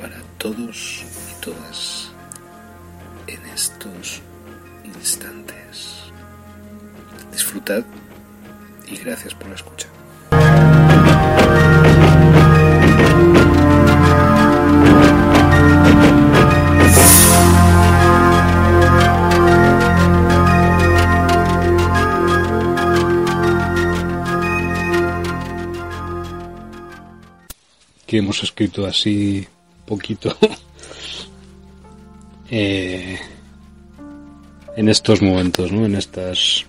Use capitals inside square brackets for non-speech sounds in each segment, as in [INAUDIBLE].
para todos y todas en estos instantes. Disfrutad y gracias por la escucha. que hemos escrito así poquito [LAUGHS] eh, en estos momentos, ¿no? En estas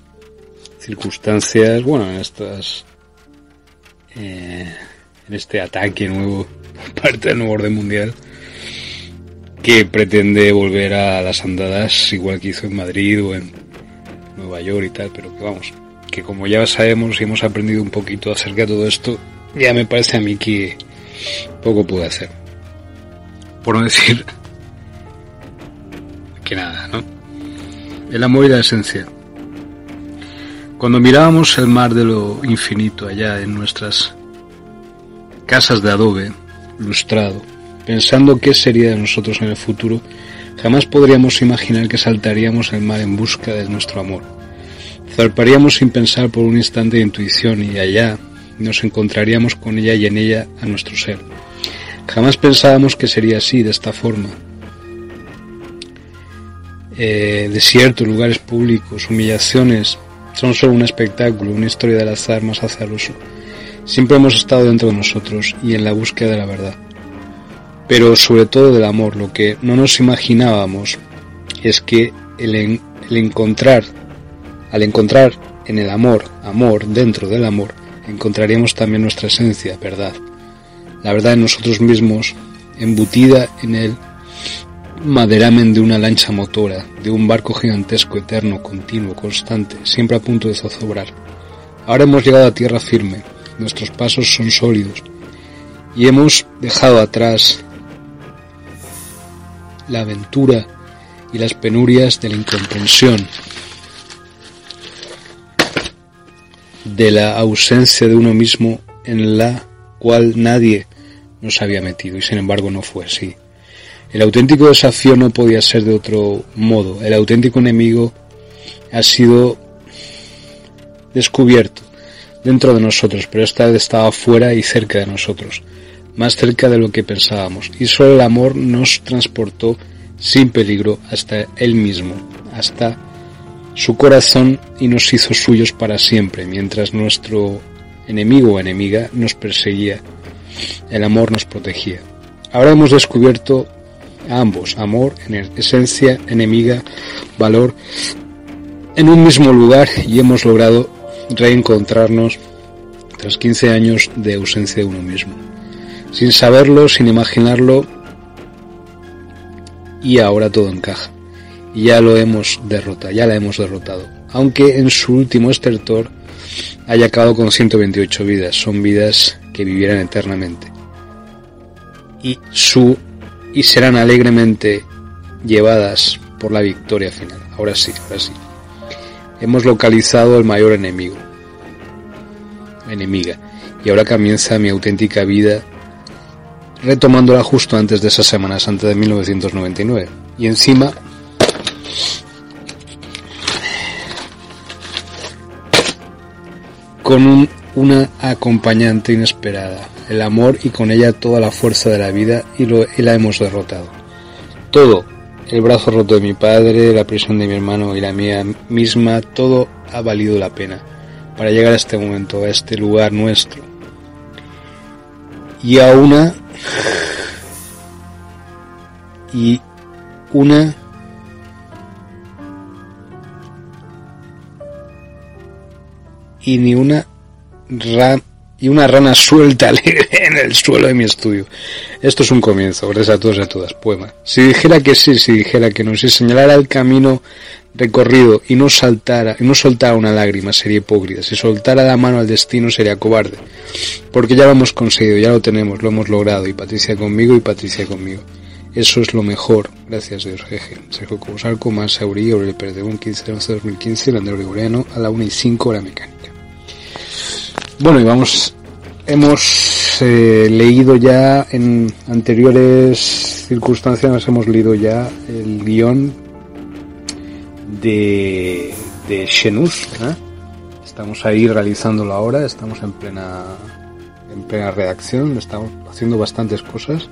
circunstancias, bueno, en estas eh, en este ataque nuevo [LAUGHS] parte del nuevo orden mundial que pretende volver a las andadas igual que hizo en Madrid o en Nueva York y tal, pero que vamos, que como ya sabemos y hemos aprendido un poquito acerca de todo esto, ya me parece a mí que poco pude hacer. Por no decir que nada, ¿no? El amor y la esencia. Cuando mirábamos el mar de lo infinito allá en nuestras casas de adobe, lustrado, pensando qué sería de nosotros en el futuro, jamás podríamos imaginar que saltaríamos el mar en busca de nuestro amor. Zarparíamos sin pensar por un instante de intuición y allá, nos encontraríamos con ella y en ella a nuestro ser. Jamás pensábamos que sería así, de esta forma. Eh, desiertos, lugares públicos, humillaciones, son solo un espectáculo, una historia del azar más azaroso. Siempre hemos estado dentro de nosotros y en la búsqueda de la verdad. Pero sobre todo del amor, lo que no nos imaginábamos es que el, el encontrar, al encontrar en el amor, amor dentro del amor, encontraríamos también nuestra esencia, verdad. La verdad en nosotros mismos, embutida en el maderamen de una lancha motora, de un barco gigantesco, eterno, continuo, constante, siempre a punto de zozobrar. Ahora hemos llegado a tierra firme, nuestros pasos son sólidos y hemos dejado atrás la aventura y las penurias de la incomprensión, de la ausencia de uno mismo en la cual nadie nos había metido y sin embargo no fue así. El auténtico desafío no podía ser de otro modo. El auténtico enemigo ha sido descubierto dentro de nosotros, pero esta vez estaba fuera y cerca de nosotros, más cerca de lo que pensábamos. Y solo el amor nos transportó sin peligro hasta él mismo, hasta su corazón y nos hizo suyos para siempre, mientras nuestro enemigo o enemiga nos perseguía. El amor nos protegía. Ahora hemos descubierto a ambos, amor, esencia, enemiga, valor, en un mismo lugar y hemos logrado reencontrarnos tras 15 años de ausencia de uno mismo. Sin saberlo, sin imaginarlo, y ahora todo encaja ya lo hemos derrotado, ya la hemos derrotado. Aunque en su último estertor haya acabado con 128 vidas, son vidas que vivirán eternamente. Y su y serán alegremente llevadas por la victoria final. Ahora sí, ahora sí. Hemos localizado el mayor enemigo, enemiga, y ahora comienza mi auténtica vida retomándola justo antes de esa Semana Santa de 1999. Y encima con una acompañante inesperada, el amor y con ella toda la fuerza de la vida y, lo, y la hemos derrotado. Todo, el brazo roto de mi padre, la prisión de mi hermano y la mía misma, todo ha valido la pena para llegar a este momento, a este lugar nuestro. Y a una y una y ni una rana y una rana suelta [LAUGHS] en el suelo de mi estudio. Esto es un comienzo, gracias a todos y a todas. Poema. Si dijera que sí, si dijera que no, si señalara el camino recorrido y no saltara, y no soltara una lágrima, sería hipócrita. Si soltara la mano al destino, sería cobarde. Porque ya lo hemos conseguido, ya lo tenemos, lo hemos logrado. Y Patricia conmigo y Patricia conmigo. Eso es lo mejor. Gracias Dios, jeje. Sergio Cobosalco, más Saurí, Aurelio Pérez de 15 de 2015, Landero Gregoriano, a la 1 y 5 hora mecánica. Bueno, y vamos, hemos eh, leído ya en anteriores circunstancias, hemos leído ya el guion de, de Xenus. Estamos ahí realizándolo ahora, estamos en plena, en plena redacción, estamos haciendo bastantes cosas.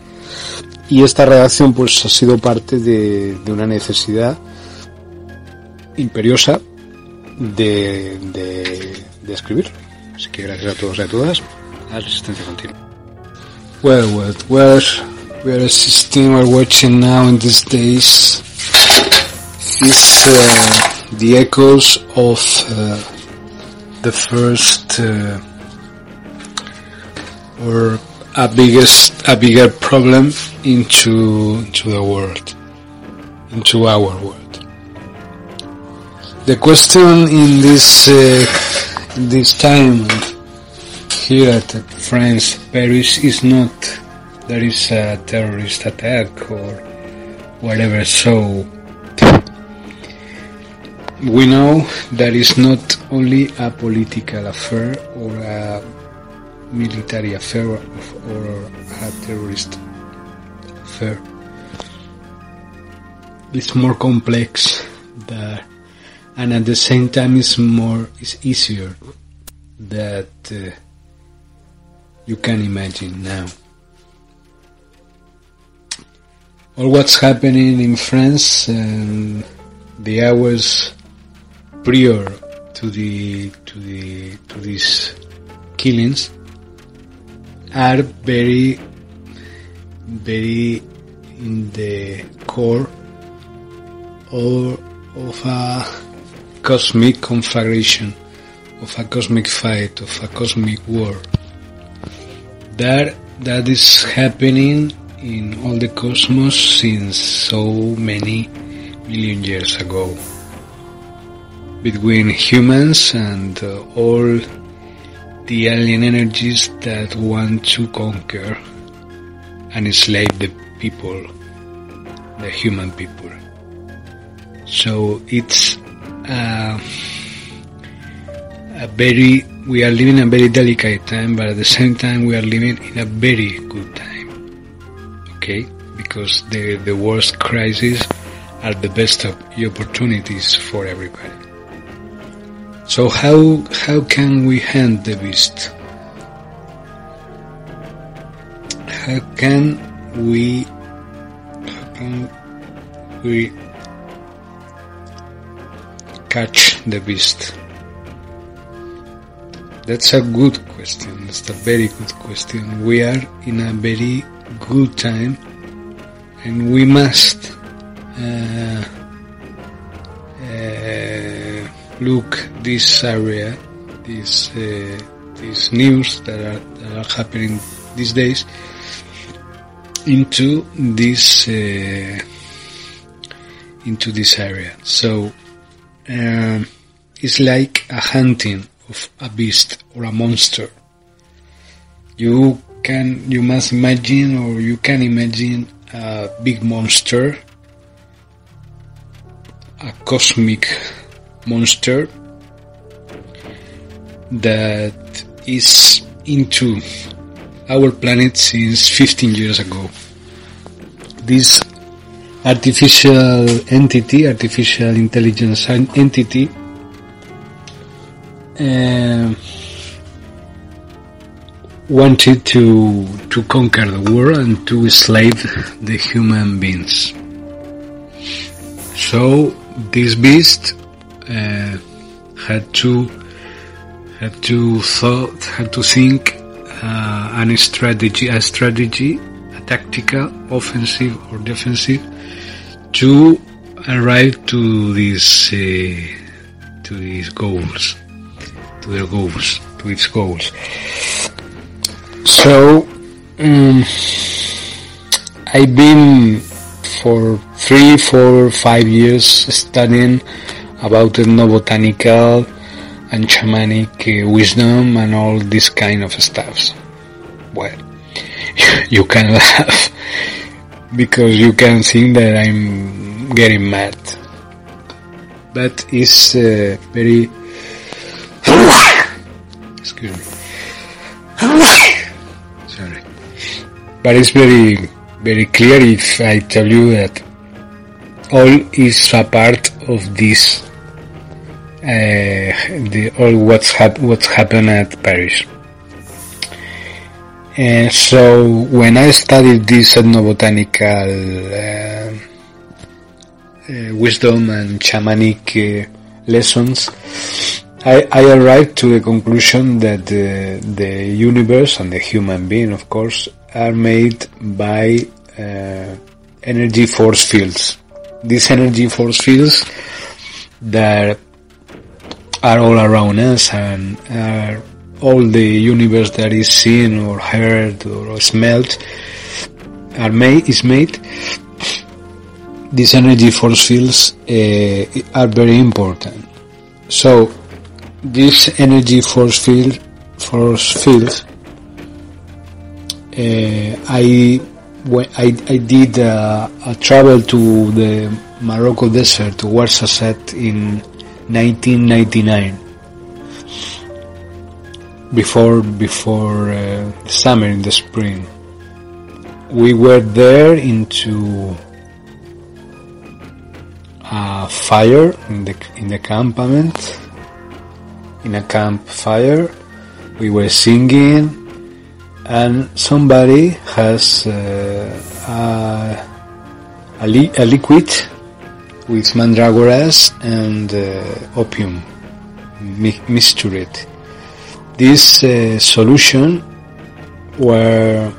Y esta redacción pues ha sido parte de, de una necesidad imperiosa de, de escribir. Así que gracias a todos y a todas. La resistencia continua. Well, well, well, we are assisting or watching now in these days is uh, the echoes of uh, the first uh, or a biggest a bigger problem into into the world into our world the question in this uh, this time here at France, Paris is not there is a terrorist attack or whatever. So we know that is not only a political affair or a military affair or a terrorist affair. It's more complex than and at the same time it's more it's easier that uh, you can imagine now. All what's happening in France and the hours prior to the to the to these killings are very very in the core or of a cosmic conflagration, of a cosmic fight, of a cosmic war. That, that is happening in all the cosmos since so many million years ago. Between humans and uh, all the alien energies that want to conquer and enslave the people, the human people. So it's uh, a very we are living a very delicate time, but at the same time we are living in a very good time. Okay, because the the worst crises are the best of opportunities for everybody. So how how can we hand the beast? How can we how can we catch the beast? That's a good question. That's a very good question. We are in a very good time and we must uh, uh, look this area, this uh, this news that are, that are happening these days into this uh, into this area. So um, it's like a hunting of a beast or a monster. You can, you must imagine or you can imagine a big monster, a cosmic monster that is into our planet since 15 years ago. This artificial entity, artificial intelligence entity, uh, wanted to to conquer the world and to enslave the human beings. So this beast uh, had to had to thought had to think uh, an strategy a strategy a tactical offensive or defensive to arrive to these uh, to these goals to their goals to its goals so um, I've been for three, four, five years studying about ethnobotanical and shamanic uh, wisdom and all this kind of stuffs. Well, [LAUGHS] you can [LAUGHS] laugh because you can think that I'm getting mad, but it's uh, very [COUGHS] excuse me. Sorry, but it's very very clear if I tell you that all is a part of this uh, the all what's hap- what's happened at Paris. And so when I studied this ethnobotanical uh, uh, wisdom and shamanic uh, lessons, I, I, arrived to the conclusion that the, universe and the human being, of course, are made by uh, energy force fields. These energy force fields that are all around us and are all the universe that is seen or heard or smelled are made is made. These energy force fields uh, are very important. So this energy force field force fields uh, I, I, I did uh, a travel to the Morocco desert to Ouarzazate in 1999 before before uh, summer in the spring we were there into a fire in the in the campament in a campfire we were singing and somebody has uh, a, a, li- a, liquid with mandragoras and uh, opium mi- mixtured. This uh, solution where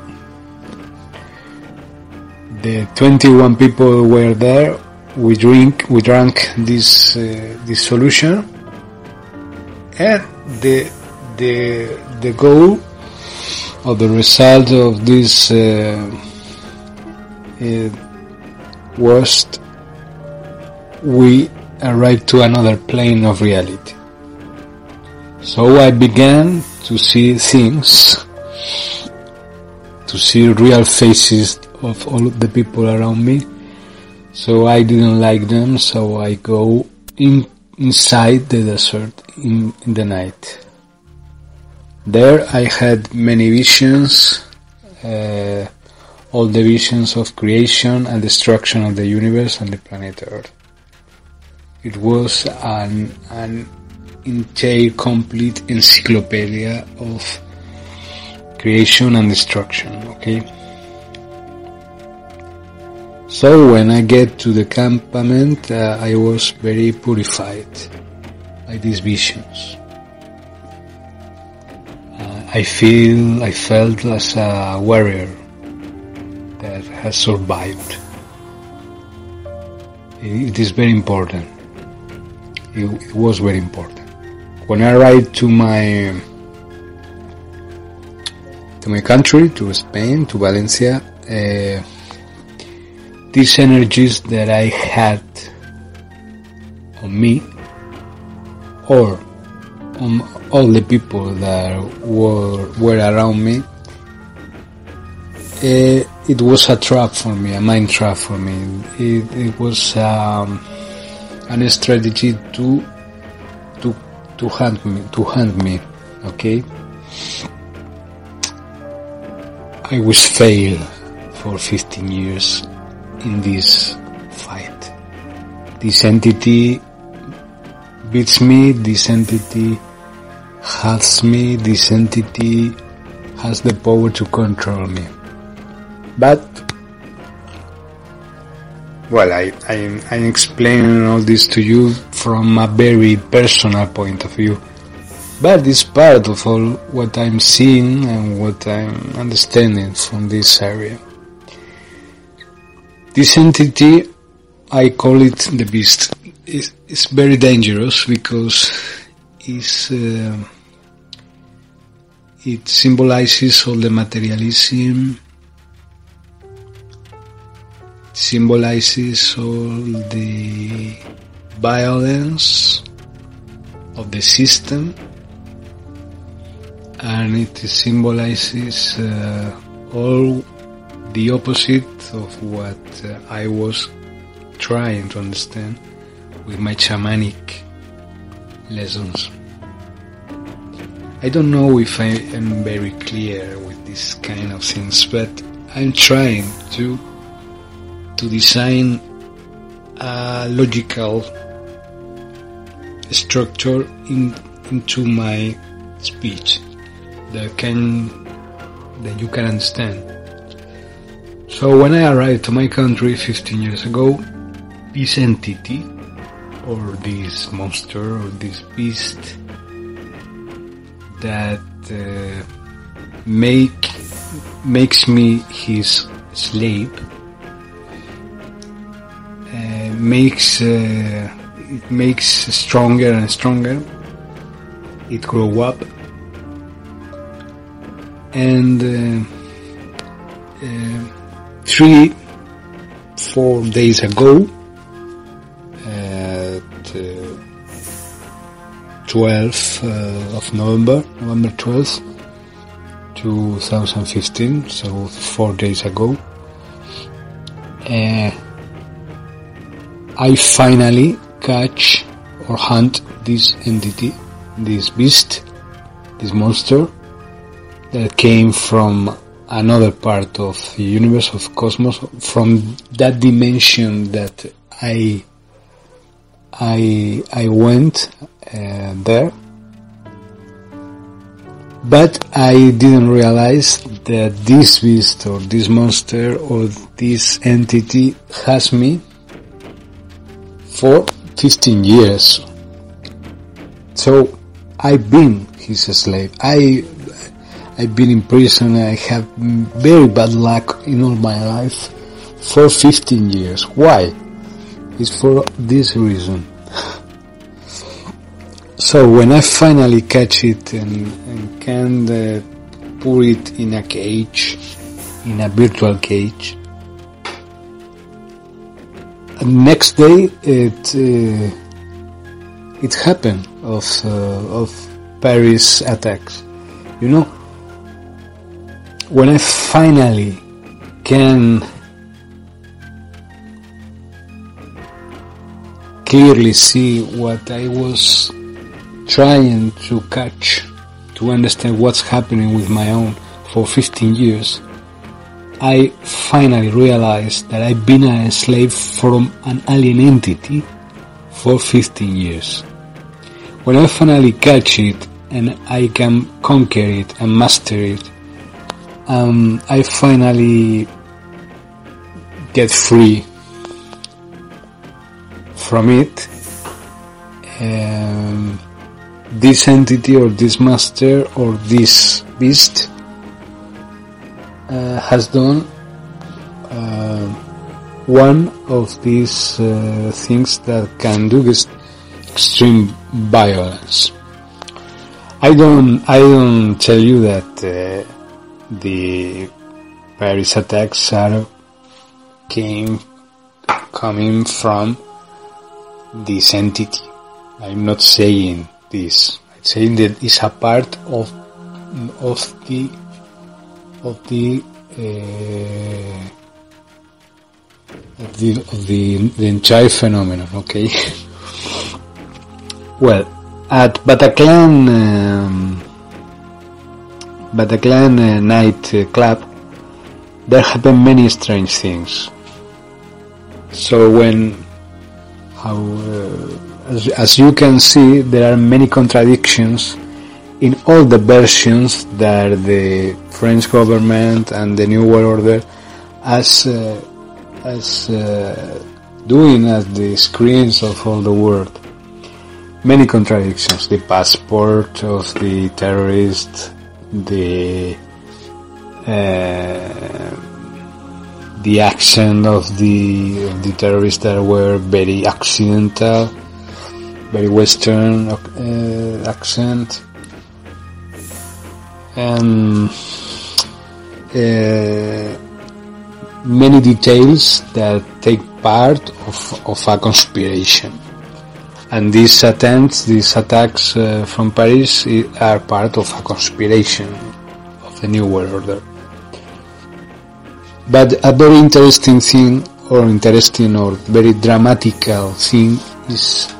the 21 people were there, we drink, we drank this uh, this solution, and the the the goal or the result of this uh, was we arrived to another plane of reality. So I began to see things, to see real faces of all of the people around me. So I didn't like them, so I go in inside the desert in, in the night. There I had many visions, uh, all the visions of creation and destruction of the universe and the planet Earth. It was an, an entire complete encyclopedia of creation and destruction, okay? So when I get to the campament, uh, I was very purified by these visions. I feel, I felt as a warrior that has survived. It is very important. It, it was very important. When I arrived to my to my country, to Spain, to Valencia, uh, these energies that I had on me or on all the people that were were around me, it, eh, it was a trap for me, a mind trap for me. It, it was um, a strategy to to hunt me, to hunt me. Okay, I was fail for 15 years in this fight. This entity beats me. This entity hurts me, this entity has the power to control me. But well, I, I, I'm explaining all this to you from a very personal point of view. But it's part of all what I'm seeing and what I'm understanding from this area. This entity, I call it the beast. It's, it's very dangerous because it's, uh, it symbolizes all the materialism, symbolizes all the violence of the system and it symbolizes uh, all the opposite of what uh, I was trying to understand with my shamanic lessons. I don't know if I am very clear with this kind of things, but I'm trying to to design a logical structure in, into my speech that can that you can understand. So when I arrived to my country 15 years ago, this entity or this monster or this beast that uh, make makes me his slave makes uh, it makes stronger and stronger. It grow up, and uh, uh, three, four days ago, at 12th uh, of November, November 12th, 2015, so four days ago. Uh, I finally catch or hunt this entity, this beast, this monster that came from another part of the universe of cosmos, from that dimension that I I I went uh, there, but I didn't realize that this beast or this monster or this entity has me for 15 years. So I've been his slave. I I've been in prison. I have very bad luck in all my life for 15 years. Why? It's for this reason. [SIGHS] So when I finally catch it and, and can uh, put it in a cage, in a virtual cage, next day it uh, it happened of uh, of Paris attacks. You know, when I finally can clearly see what I was trying to catch to understand what's happening with my own for 15 years I finally realized that I've been a slave from an alien entity for 15 years. When I finally catch it and I can conquer it and master it, um, I finally get free from it. Um, this entity or this master or this beast has done uh, one of these uh, things that can do this extreme violence. I don't, I don't tell you that uh, the Paris attacks are came coming from this entity. I'm not saying this. I'm saying that it's a part of of the of the uh, of the of the, the entire phenomenon. Okay. well, at Bataclan um, Bataclan uh, night uh, club, there happen many strange things. So when how uh, as, as you can see, there are many contradictions in all the versions that the French government and the New World Order as uh, as uh, doing at the screens of all the world. Many contradictions: the passport of the terrorist, the uh, the accent of the of the terrorists that were very accidental, very Western uh, accent, and uh, many details that take part of, of a conspiration. And these attempts, these attacks uh, from Paris are part of a conspiration of the New World Order. But a very interesting thing, or interesting or very dramatical thing, is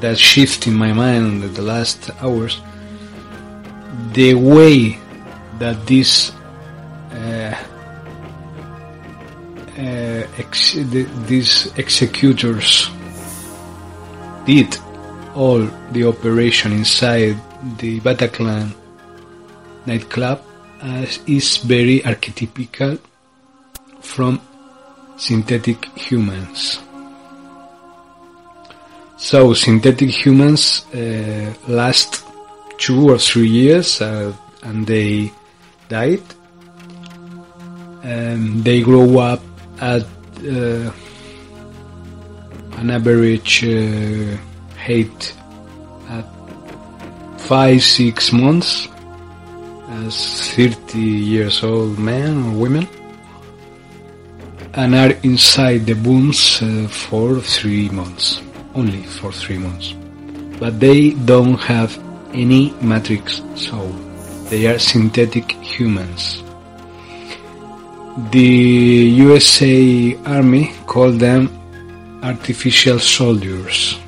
that shift in my mind in the last hours. The way that these uh, uh, ex- the, these executors did all the operation inside the Bataclan nightclub as is very archetypical from synthetic humans. So synthetic humans uh, last two or three years uh, and they died. Um, they grow up at uh, an average uh, height at five six months as 30 years old men or women and are inside the booms uh, for three months only for three months but they don't have any matrix soul they are synthetic humans the USA Army called them artificial soldiers.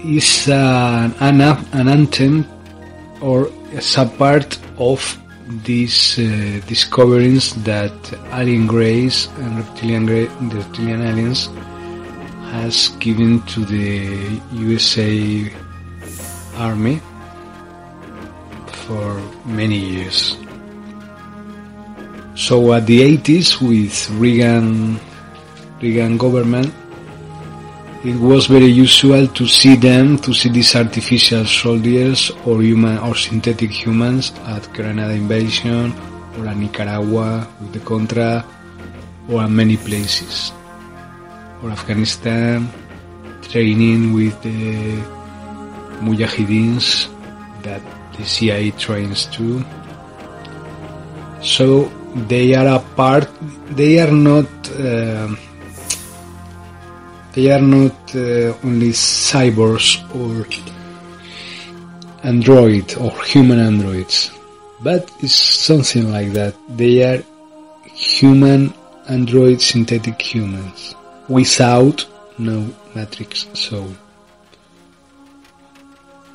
It's an, an, an anthem or a part of these uh, discoveries that alien grays and reptilian, reptilian aliens has given to the USA Army for many years. So at the 80s with Reagan, Reagan government, it was very usual to see them, to see these artificial soldiers or human or synthetic humans at Grenada invasion or at Nicaragua with the Contra or at many places. Or Afghanistan, training with the Mujahideens that the CIA trains too. So they are a part they are not uh, they are not uh, only cyborgs or android or human androids but it's something like that they are human android synthetic humans without no matrix soul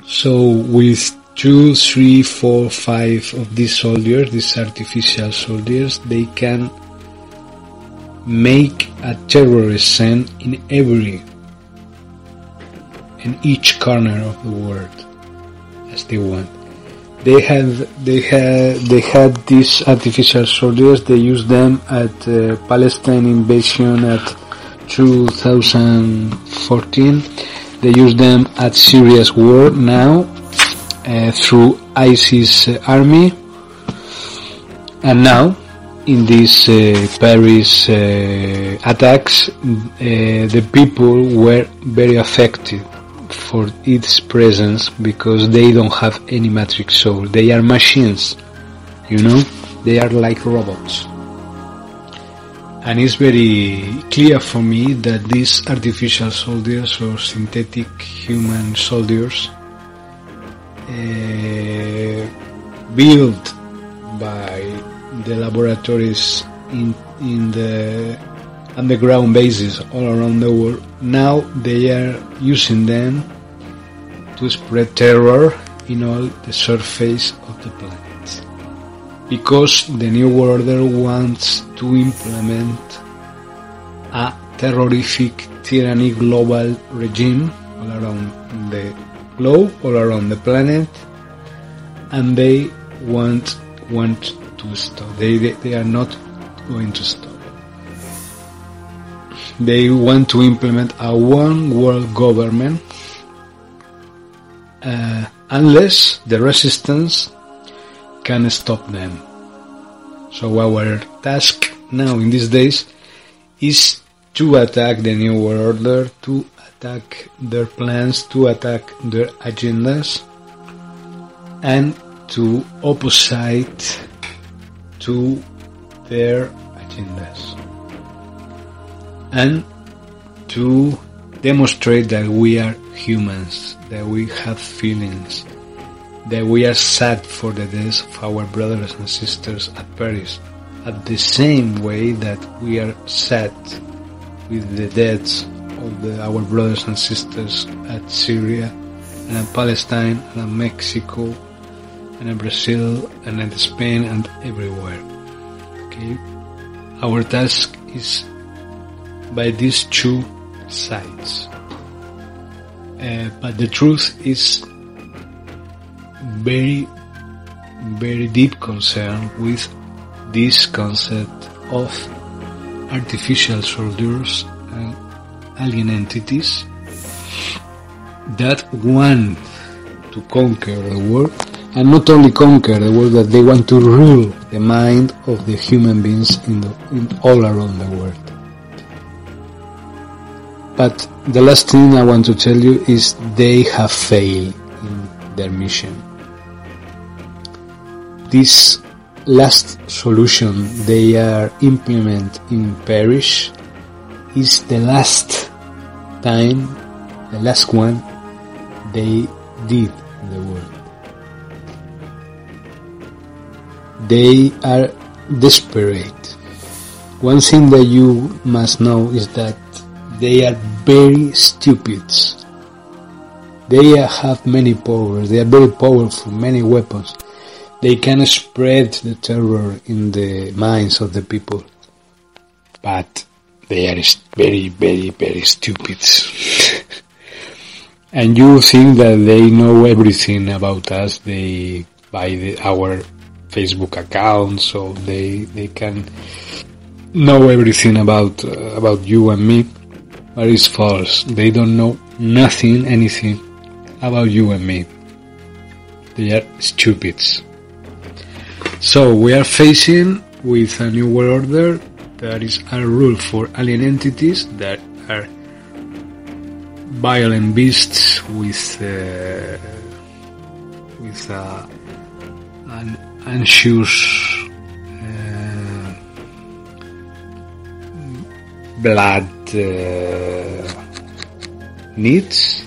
so with two, three, four, five of these soldiers, these artificial soldiers, they can make a terrorist scene in every, in each corner of the world, as they want. They have, they had, they had these artificial soldiers. They used them at uh, Palestine invasion at 2014. They use them at Syria's war now uh, through ISIS uh, army. And now in these uh, Paris uh, attacks the people were very affected for its presence because they don't have any matrix soul. They are machines you know? They are like robots and it's very clear for me that these artificial soldiers or synthetic human soldiers uh, built by the laboratories in, in the underground bases all around the world. Now they are using them to spread terror in all the surface of the planet. Because the New Order wants to implement a terrorific tyranny global regime all around the globe, all around the planet, and they want want to stop. They, they, they are not going to stop. They want to implement a one world government uh, unless the resistance can stop them. So our task now in these days is to attack the New World Order, to attack their plans, to attack their agendas, and to opposite to their agendas. And to demonstrate that we are humans, that we have feelings, that we are sad for the deaths of our brothers and sisters at Paris, at the same way that we are sad with the deaths of the, our brothers and sisters at Syria and at Palestine and at Mexico and in Brazil and in Spain and everywhere. Okay, our task is by these two sides. Uh, but the truth is very, very deep concern with this concept of artificial soldiers and alien entities that want to conquer the world and not only conquer the world, that they want to rule the mind of the human beings in, the, in all around the world. But the last thing I want to tell you is they have failed in their mission. This last solution they are implement in Paris is the last time, the last one they did in the world. They are desperate. One thing that you must know is that they are very stupid. They have many powers. They are very powerful, many weapons. They can spread the terror in the minds of the people. But they are very, very, very stupid. [LAUGHS] and you think that they know everything about us. They buy the, our Facebook account, so they they can know everything about uh, about you and me. But it's false. They don't know nothing, anything about you and me. They are stupids. So we are facing with a new world order that is a rule for alien entities that are violent beasts with uh, with uh, an anxious uh, blood uh, needs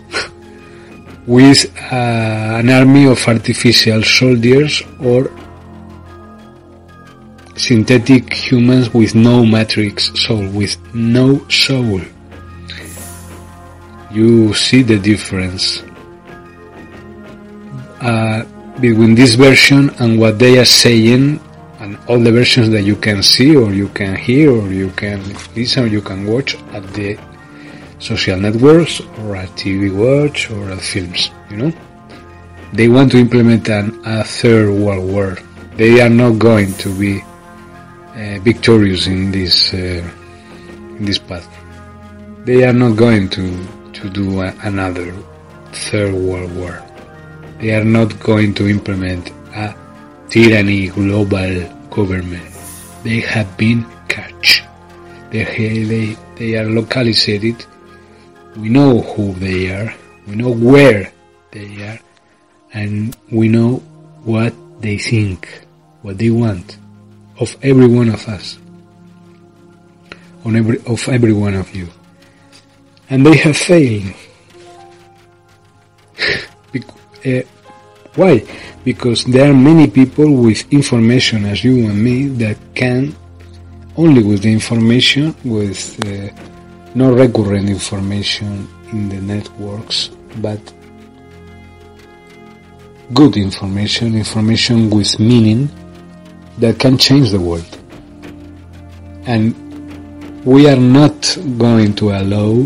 [LAUGHS] with uh, an army of artificial soldiers or synthetic humans with no matrix soul, with no soul. You see the difference uh, between this version and what they are saying and all the versions that you can see or you can hear or you can listen or you can watch at the social networks or at TV watch or at films, you know? They want to implement an, a third world war. They are not going to be victorious in this uh, in this path. They are not going to to do a, another third world war. They are not going to implement a tyranny global government. They have been catch. They, they, they are localized. We know who they are. We know where they are. And we know what they think, what they want of every one of us, on every, of every one of you. And they have failed. [LAUGHS] uh, why? Because there are many people with information as you and me that can, only with the information, with uh, no recurrent information in the networks, but good information, information with meaning that can change the world. And we are not going to allow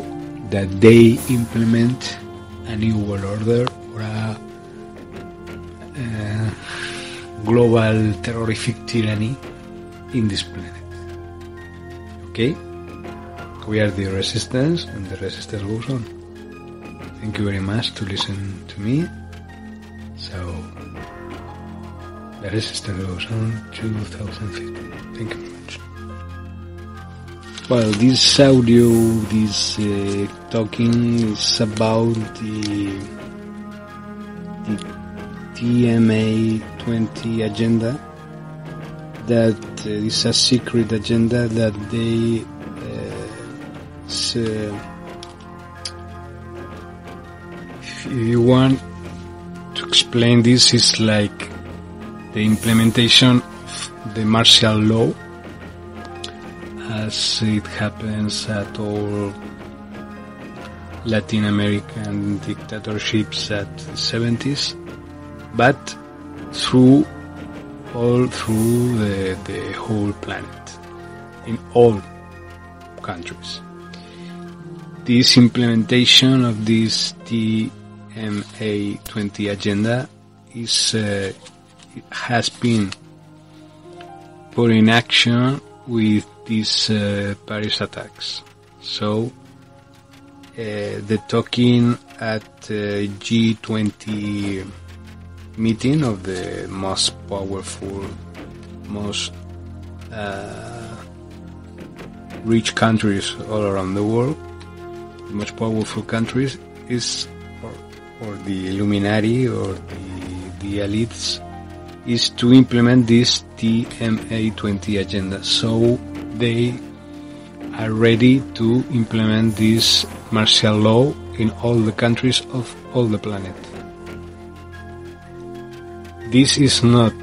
that they implement a new world order or a uh, global terrorific tyranny in this planet. Okay? We are the resistance and the resistance goes on. Thank you very much to listen to me. So, the resistance goes on 2015. Thank you very much. Well, this audio, this uh, talking is about the, the TMA 20 agenda that uh, is a secret agenda that they uh, uh, if you want to explain this is like the implementation of the martial law as it happens at all Latin American dictatorships at the 70s but through all through the, the whole planet in all countries. This implementation of this TMA 20 agenda is uh, has been put in action with these uh, Paris attacks. So uh, the talking at uh, G20 meeting of the most powerful, most uh, rich countries all around the world, the most powerful countries is, or, or the Illuminati or the, the elites, is to implement this TMA 20 agenda. So they are ready to implement this martial law in all the countries of all the planet. This is not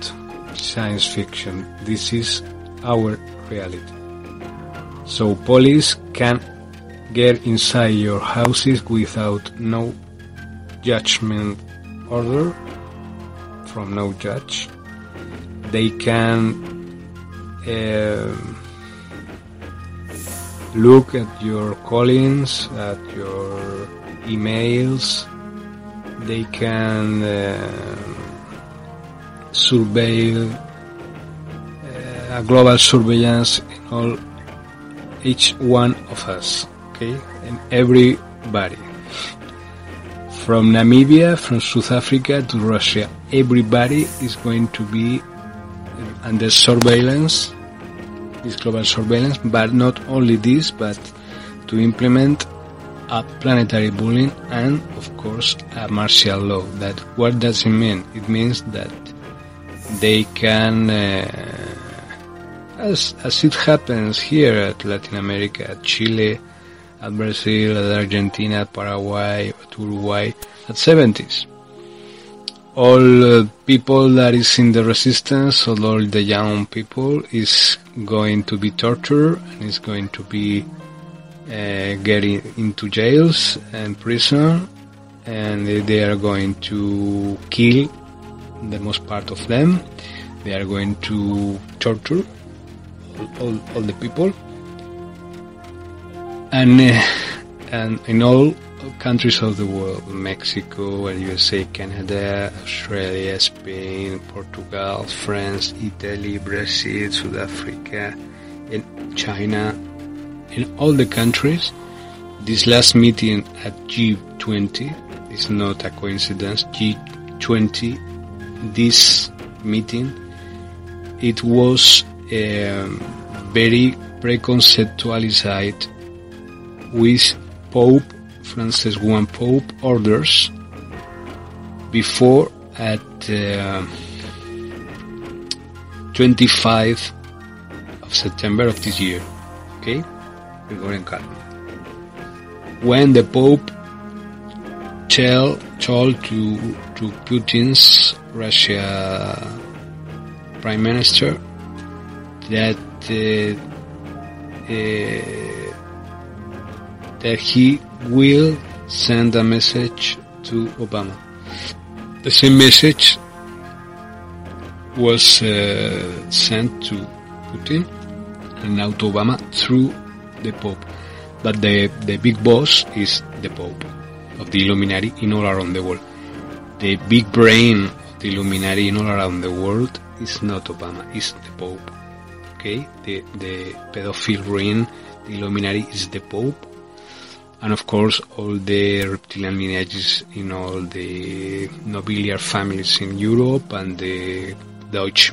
science fiction. This is our reality. So police can get inside your houses without no judgment order from no judge. They can uh, look at your callings, at your emails. They can uh, surveil uh, a global surveillance in all each one of us, okay, and everybody. From Namibia, from South Africa to Russia, everybody is going to be under surveillance, this global surveillance, but not only this, but to implement a planetary bullying and, of course, a martial law. That what does it mean? It means that they can, uh, as as it happens here at Latin America, at Chile, at Brazil, at Argentina, at Paraguay, at Uruguay, at 70s. All uh, people that is in the resistance, all the young people, is going to be tortured and is going to be uh, getting into jails and prison, and they are going to kill the most part of them. They are going to torture all, all, all the people. And, uh, and in all countries of the world, Mexico, USA, Canada, Australia, Spain, Portugal, France, Italy, Brazil, South Africa, and China, in all the countries, this last meeting at G20 is not a coincidence. G20 this meeting, it was um, very preconceptualized with Pope Francis I Pope orders before at uh, 25 of September of this year. Okay, Gregorian calendar. When the Pope tell told to to Putin's Russia Prime Minister that uh, uh, that he will send a message to Obama. The same message was uh, sent to Putin and now to Obama through the Pope. But the, the big boss is the Pope of the Illuminati in all around the world. the big brain of the Illuminati in all around the world is not Obama, it's the Pope. Okay, the the pedophile ring, the Illuminati is the Pope, and of course all the reptilian lineages in all the nobiliar families in Europe and the Deutsche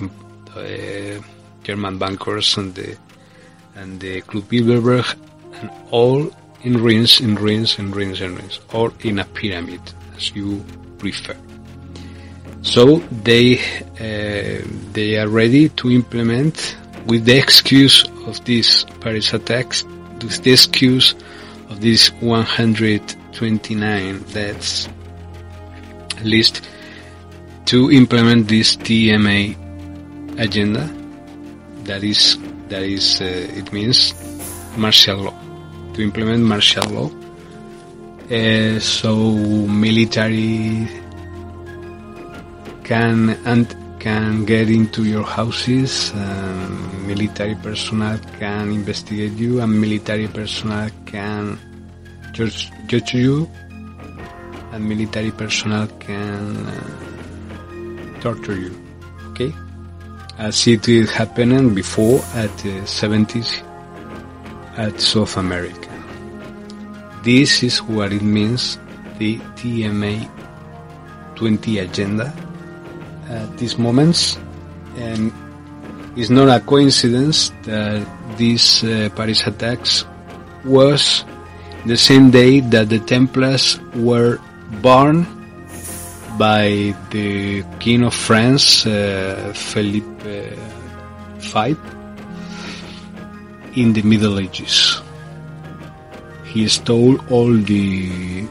uh, German bankers and the and the Club Bilderberg and all in rings, in rings, in rings, in rings, or in a pyramid, as you prefer. So they uh, they are ready to implement with the excuse of these Paris attacks, with the excuse of these 129 deaths, at least to implement this TMA agenda. That is that is uh, it means martial law to implement martial law. Uh, so military can and can get into your houses. Um, military personnel can investigate you, and military personnel can judge, judge you, and military personnel can uh, torture you. Okay, as it is happening before at the 70s at South America. This is what it means the TMA 20 agenda at these moments and it's not a coincidence that these uh, Paris attacks was the same day that the Templars were born by the King of France, uh, Philippe V, in the Middle Ages. He stole all the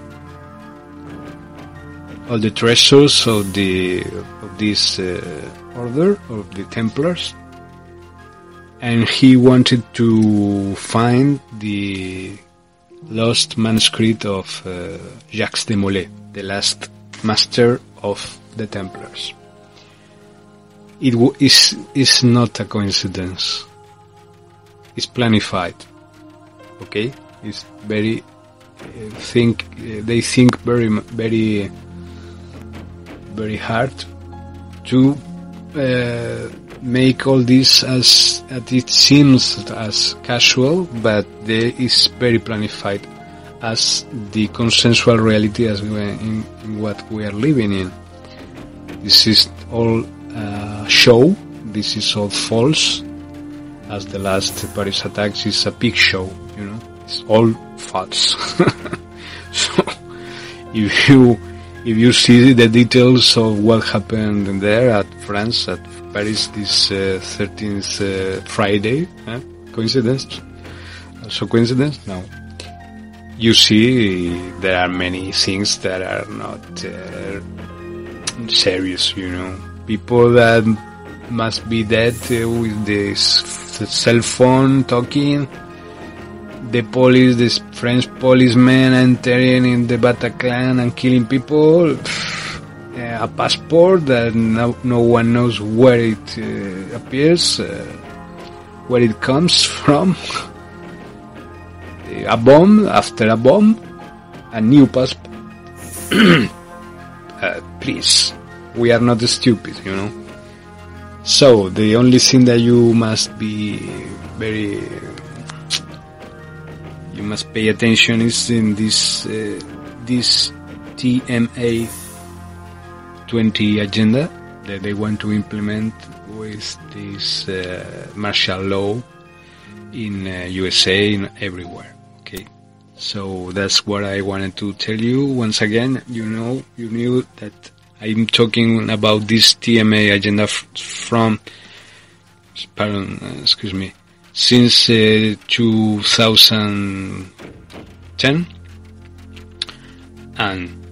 all the treasures of the of this uh, order of the Templars, and he wanted to find the lost manuscript of uh, Jacques de Molay, the last master of the Templars. It is is not a coincidence. It's planified. Okay, it's very uh, think uh, they think very very very hard to uh, make all this as, as it seems as casual, but there is very planified as the consensual reality as we in, in what we are living in. This is all uh, show. This is all false. As the last Paris attacks is a big show, you know. It's all false. [LAUGHS] so if you if you see the details of what happened there at France, at Paris this uh, 13th uh, Friday, eh? coincidence? So coincidence? No. You see, there are many things that are not uh, serious, you know. People that must be dead uh, with this cell phone talking the police, the French policemen entering in the Bataclan and killing people. A passport that no, no one knows where it uh, appears, uh, where it comes [LAUGHS] from. a bomb after a bomb, a new passport. [CLEARS THROAT] uh, please, we are not stupid, you know. So the only thing that you must be very you must pay attention is in this uh, this TMA 20 agenda that they want to implement with this uh, martial law in uh, USA and everywhere. Okay, so that's what I wanted to tell you. Once again, you know, you knew that I'm talking about this TMA agenda f- from, pardon, uh, excuse me, since uh, 2010 and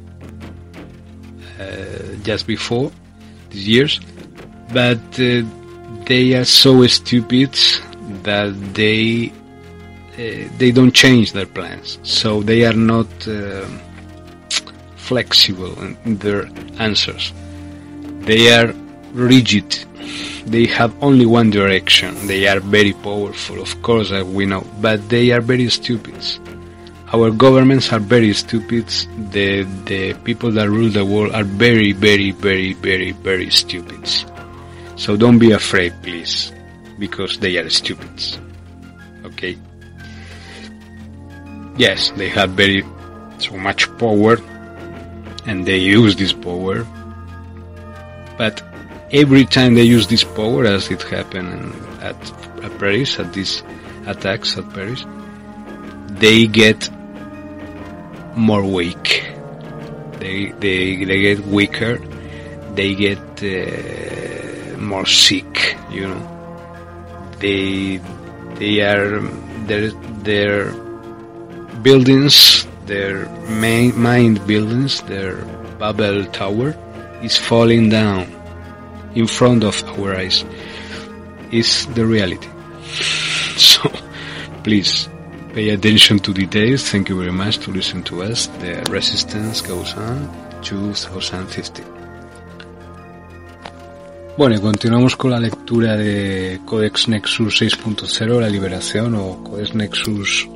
just before these years, but uh, they are so stupid that they uh, they don't change their plans, so they are not uh, flexible in their answers. They are rigid they have only one direction. They are very powerful, of course, we know, but they are very stupid. Our governments are very stupid. The the people that rule the world are very, very, very, very, very stupid. So don't be afraid, please, because they are stupid. Okay. Yes, they have very so much power, and they use this power. But every time they use this power, as it happened at, at Paris, at these attacks at Paris, they get more weak. They they they get weaker. They get uh, more sick. You know. They they are their their buildings, their main mind buildings, their Babel Tower is falling down in front of our eyes. Is the reality. [LAUGHS] So please Pay attention to details. Thank you very much to listen to us. The resistance goes on 2050. Bueno, y continuamos con la lectura de Codex Nexus 6.0, la liberación, o Codex Nexus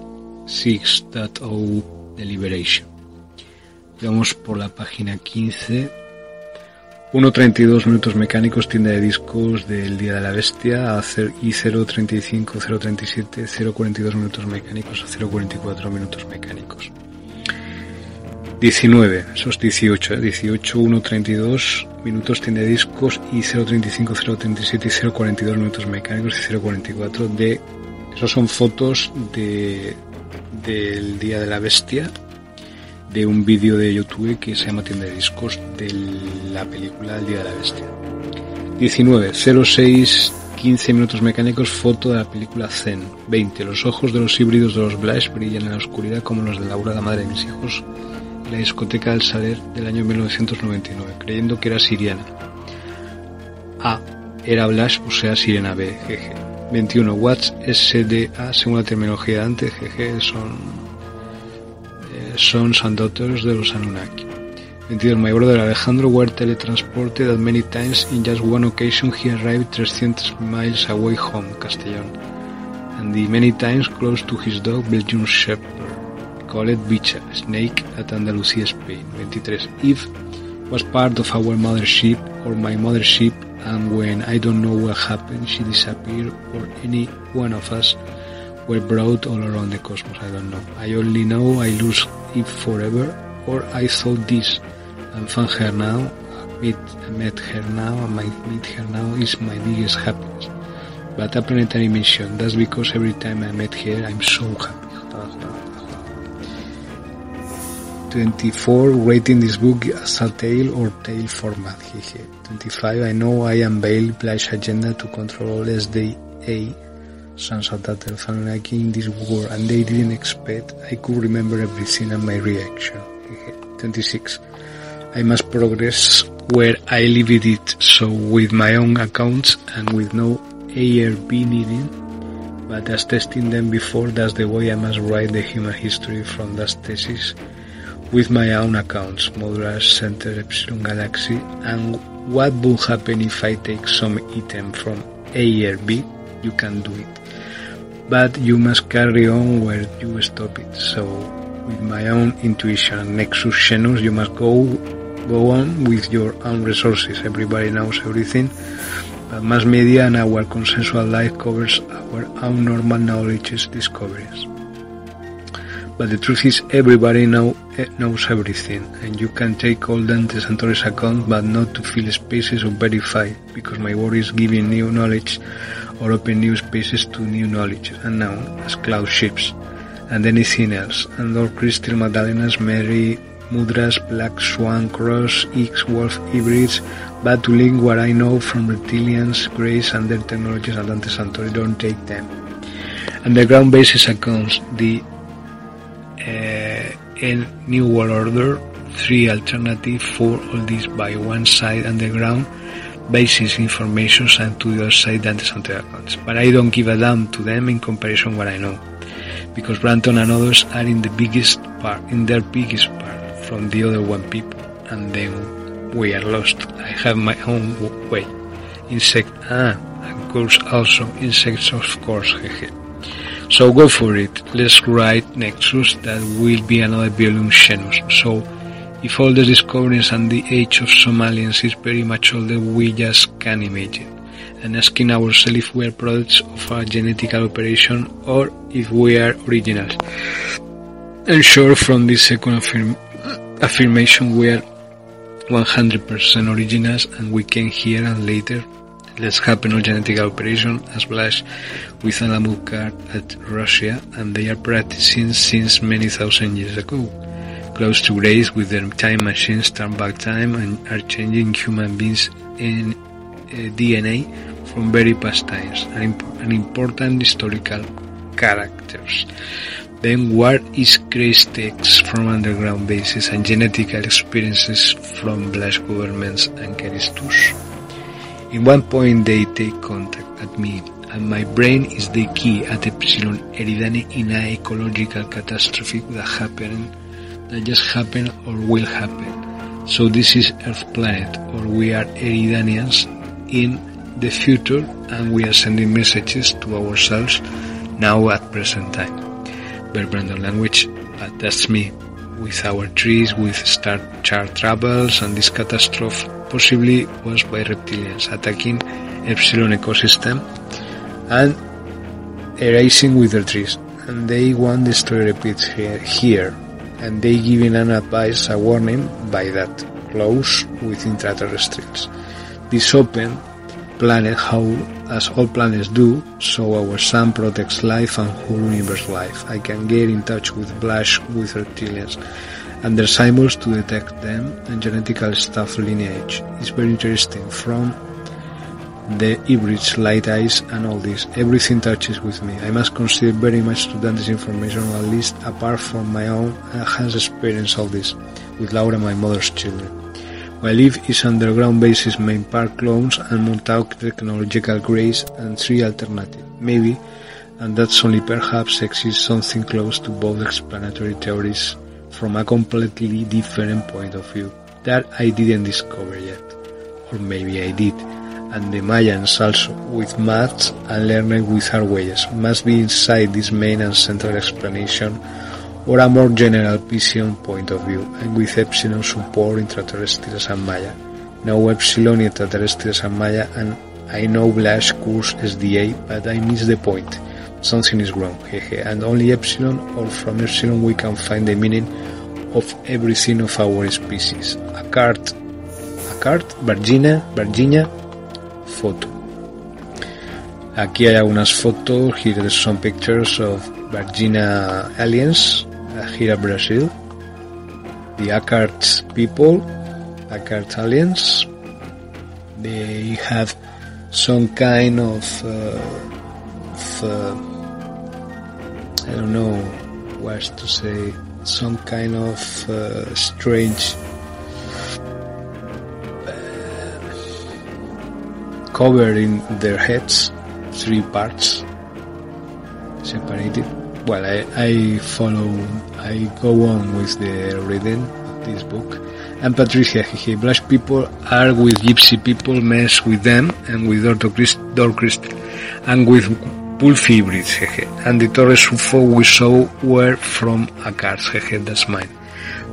6.0, The Liberation. Vamos por la página 15 1.32 minutos mecánicos, tienda de discos del Día de la Bestia, y 0.35, 0.37, 0.42 minutos mecánicos a 0.44 minutos mecánicos. 19, esos 18, 18, 1.32 minutos tienda de discos y 0.35, 0.37 y 0.42 minutos mecánicos y 0.44 de... Esos son fotos de, del Día de la Bestia de un vídeo de YouTube que se llama Tienda de Discos de la película El Día de la Bestia. 19. 06 15 minutos mecánicos, foto de la película Zen. 20. Los ojos de los híbridos de los Blash brillan en la oscuridad como los de Laura, la madre de mis hijos, en la discoteca del Saler del año 1999, creyendo que era siriana. A. Era Blash, o sea, Sirena B. GG. 21. Watts SDA, según la terminología de antes, GG, son sons and daughters de los Anunnaki. 22. My brother Alejandro were teletransported that many times. In just one occasion he arrived 300 miles away home, Castellón, and the many times close to his dog Belgian Shepherd, called Bicha, snake at Andalusia, Spain. 23. Eve was part of our mothership or my mothership and when I don't know what happened she disappeared or any one of us were brought all around the cosmos. I don't know. I only know I lose it forever, or I saw this, and found her now, meet, met her now, and my meet her now is my biggest happiness. But a planetary mission, that's because every time I met her, I'm so happy. 24 rating this book as a tale or tale format. 25 I know I unveiled Black's agenda to control SDA sons of that Anunnaki in this war and they didn't expect I could remember everything and my reaction. [LAUGHS] 26. I must progress where I leave it so with my own accounts and with no ARB needing, but as testing them before that's the way I must write the human history from that thesis with my own accounts, modular center epsilon galaxy and what would happen if I take some item from ARB, you can do it but you must carry on where you stop it. So, with my own intuition, Nexus Xenos, you must go go on with your own resources. Everybody knows everything, but mass media and our consensual life covers our own normal knowledge discoveries. But the truth is, everybody know, eh, knows everything, and you can take all Dante Santore's account, but not to fill spaces or verify, because my work is giving new knowledge or open new spaces to new knowledge, unknown as cloud ships, and anything else, and all crystal Magdalenas, Mary, Mudras, Black Swan, Cross, X, Wolf, hybrids, but to link what I know from reptilians, greys, and their technologies Dante Santori, don't take them. Underground basis accounts, the uh, New World Order, three alternative, four all these by one side underground, basis information and to the other side than the Santiago accounts. But I don't give a damn to them in comparison what I know. Because Branton and others are in the biggest part, in their biggest part from the other one people. And then we are lost. I have my own way. Insect, ah, and course also insects of course. So go for it. Let's write Nexus. That will be another volume Xenos. So if all the discoveries and the age of Somalians is very much all that we just can imagine. And asking ourselves if we are products of a genetical operation or if we are originals. And sure, from this second affirm affirmation, we are 100% originals and we came here and later let's happen on genetic operation as as with an at Russia and they are practicing since many thousand years ago. Close to greys with their time machines turn back time and are changing human beings in uh, DNA from very past times and, imp- and important historical characters. Then what is greys takes from underground bases and genetical experiences from black governments and Caristus. In one point they take contact at me, and my brain is the key at Epsilon Eridani in a ecological catastrophe that happened, that just happened or will happen. So this is Earth planet, or we are Eridanians in the future, and we are sending messages to ourselves now at present time. Verbrandon language, but that's me. With our trees, with star chart travels, and this catastrophe possibly was by reptilians attacking Epsilon ecosystem and erasing with their trees. And they want the story repeats here, here and they giving an advice, a warning by that close with intraterrestrials. This open planet how as all planets do, so our sun protects life and whole universe life. I can get in touch with Blash with reptilians and their symbols to detect them and genetical stuff lineage. It's very interesting from the hybrids, light eyes and all this. Everything touches with me. I must consider very much to that this information, at least apart from my own, uh, I experience experienced all this with Laura, my mother's children. My live is underground bases, main park clones and Montauk technological greys and three alternative. Maybe, and that's only perhaps exists something close to both explanatory theories from a completely different point of view that I didn't discover yet. Or maybe I did. And the Mayans also, with maths and learning with our ways, must be inside this main and central explanation or a more general vision point of view, and with Epsilon support intraterrestrials and Maya. No Epsilon intraterrestrials and Maya, and I know Blash course SDA, but I miss the point something is wrong, hehe, and only epsilon or from epsilon we can find the meaning of everything of our species. A card, a card, Varginha, Varginha, photo. Aquí hay algunas fotos, here are some pictures of Varginha aliens, Here here Brazil, the Akart people, Akart aliens, they have some kind of, uh, of uh, I don't know what to say, some kind of uh, strange cover in their heads, three parts, separated. Well, I, I follow, I go on with the reading of this book. And Patricia, he, black people are with gypsy people, mess with them, and with Dorto Christ, Dor Christ, and with Pulfi hybrids, jeje. And the Torres UFO we saw were from a cars, jeje, that's mine.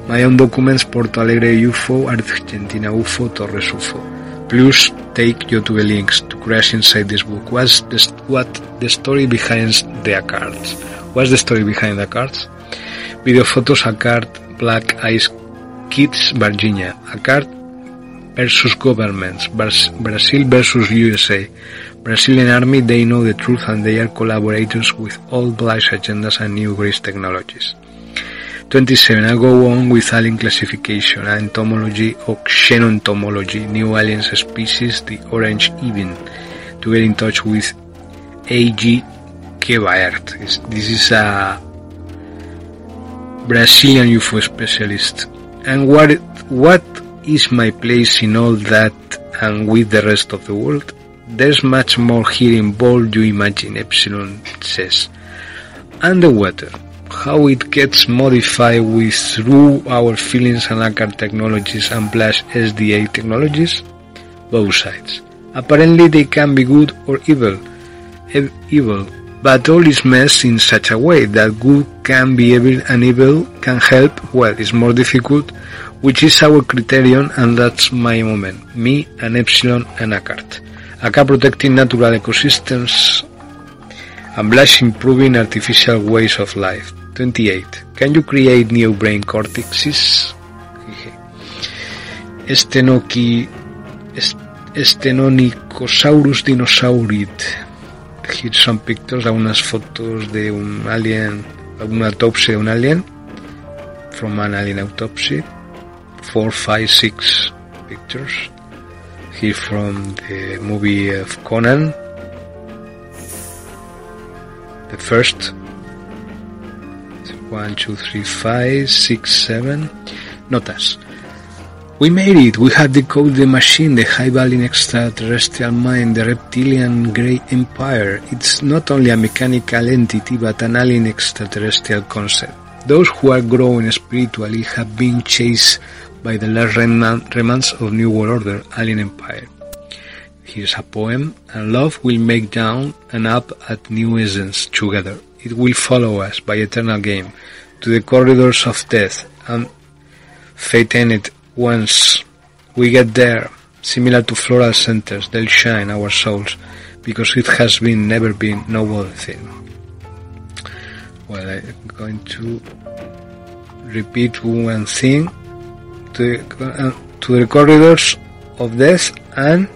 My own documents, Porto Alegre UFO, Argentina UFO, Torres UFO. Plus, take you to the links to crash inside this book. What's the, what the story behind the cards? What's the story behind the cards? Video photos, a card, Black Eyes Kids, Varginha. A card versus governments, Brazil versus USA. Brazilian army, they know the truth and they are collaborators with all black agendas and new greys technologies. 27. I go on with alien classification, entomology or xenontomology, new alien species, the orange even, to get in touch with A.G. Gevaerd. This is a Brazilian UFO specialist. And what, what is my place in all that and with the rest of the world? There's much more here involved you imagine, Epsilon says. Underwater, how it gets modified with through our feelings and ACAR technologies and plus SDA technologies? Both sides. Apparently they can be good or evil. Evil, but all is messed in such a way that good can be evil and evil can help, well, it's more difficult, which is our criterion and that's my moment, me and Epsilon and Akart. Acá protecting natural ecosystems and Blush improving artificial ways of life. 28. Can you create new brain cortexes? Stenoki, Stenonychosaurus dinosaurid. Here's some pictures, algunas fotos de un alien, alguna autopsia de un alien, from an alien autopsy. Four, five, six pictures. Here from the movie of Conan. The first one, two, three, five, six, seven. Notas. We made it. We have decoded the machine, the high-value extraterrestrial mind, the reptilian grey empire. It's not only a mechanical entity, but an alien extraterrestrial concept. Those who are growing spiritually have been chased by the last remnants of New World Order, Alien Empire. Here's a poem, and love will make down and up at new essence together. It will follow us by eternal game to the corridors of death and fate in it once we get there, similar to floral centers, they'll shine our souls because it has been never been no other thing. Well, I'm going to repeat one thing to the, uh, to the corridors of death and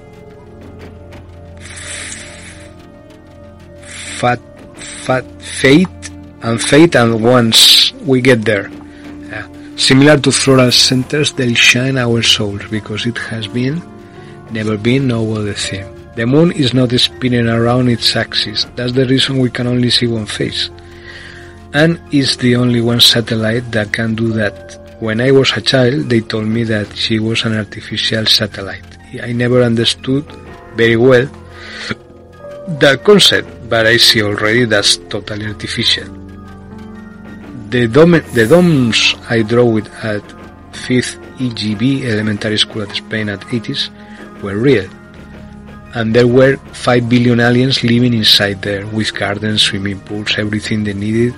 fat, fat, fate and fate and once we get there Similar to floral centers, they'll shine our souls because it has been, never been, no other thing. The moon is not spinning around its axis. That's the reason we can only see one face. And it's the only one satellite that can do that. When I was a child, they told me that she was an artificial satellite. I never understood very well that concept, but I see already that's totally artificial. The, the domes I drew at 5th EGB elementary school at Spain at 80s were real. And there were 5 billion aliens living inside there with gardens, swimming pools, everything they needed,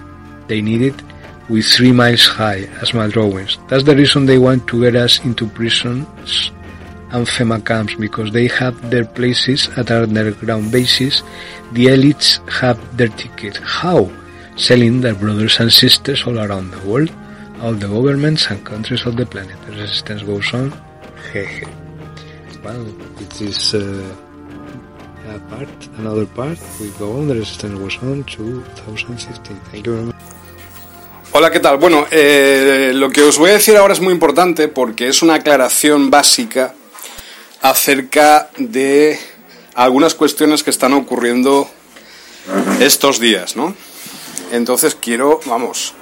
they needed with 3 miles high as my drawings. That's the reason they want to get us into prisons and FEMA camps because they have their places at underground bases. The elites have their ticket. How? selling their brothers and sisters all around the world, all the governments and countries of the planet. The resistance goes on. Hehe. Well, it is uh, a part, another part. We go on. The resistance goes on 2015. Thank you. Hola, ¿qué tal? Bueno, eh, lo que os voy a decir ahora es muy importante porque es una aclaración básica acerca de algunas cuestiones que están ocurriendo estos días, ¿no? Entonces quiero, vamos,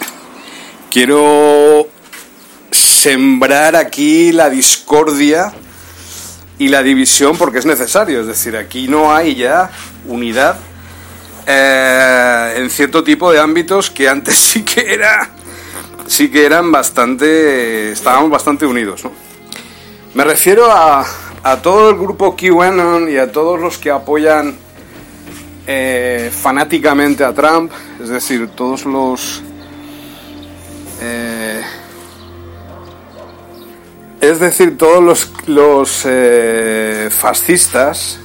[LAUGHS] quiero sembrar aquí la discordia y la división porque es necesario. Es decir, aquí no hay ya unidad eh, en cierto tipo de ámbitos que antes [LAUGHS] sí que era, sí que eran bastante, estábamos bastante unidos. ¿no? Me refiero a, todo el grupo QAnon y a todos los que apoyan eh, fanáticamente a Trump, es decir, todos los... Eh, es decir, todos los, eh, fascistas,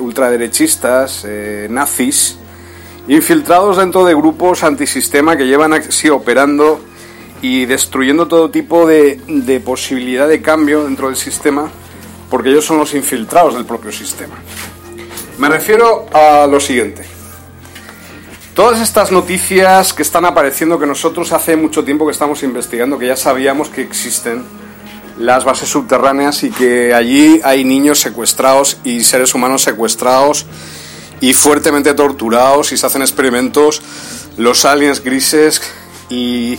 ultraderechistas, nazis, infiltrados dentro de grupos antisistema que llevan así operando y destruyendo todo tipo de, posibilidad de cambio dentro del sistema, porque ellos son los infiltrados del propio sistema. Me refiero a lo siguiente. Todas estas noticias que están apareciendo, que nosotros hace mucho tiempo que estamos investigando, que ya sabíamos que existen las bases subterráneas y que allí hay niños secuestrados y seres humanos secuestrados y fuertemente torturados y se hacen experimentos los aliens grises y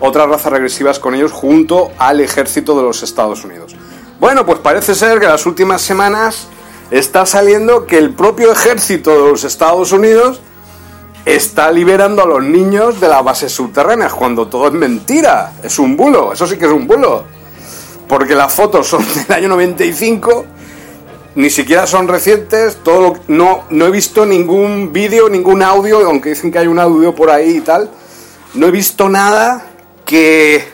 otras razas regresivas con ellos junto al ejército de los Estados Unidos. Bueno, pues parece ser que las últimas semanas está saliendo que el propio ejército de los Estados Unidos está liberando a los niños de las bases subterráneas, cuando todo es mentira, es un bulo, eso sí que es un bulo, porque las fotos son [LAUGHS] del año 95 ni siquiera son recientes, todo no, no he visto ningún vídeo, ningún audio, aunque dicen que hay un audio por ahí y tal, no he visto nada que,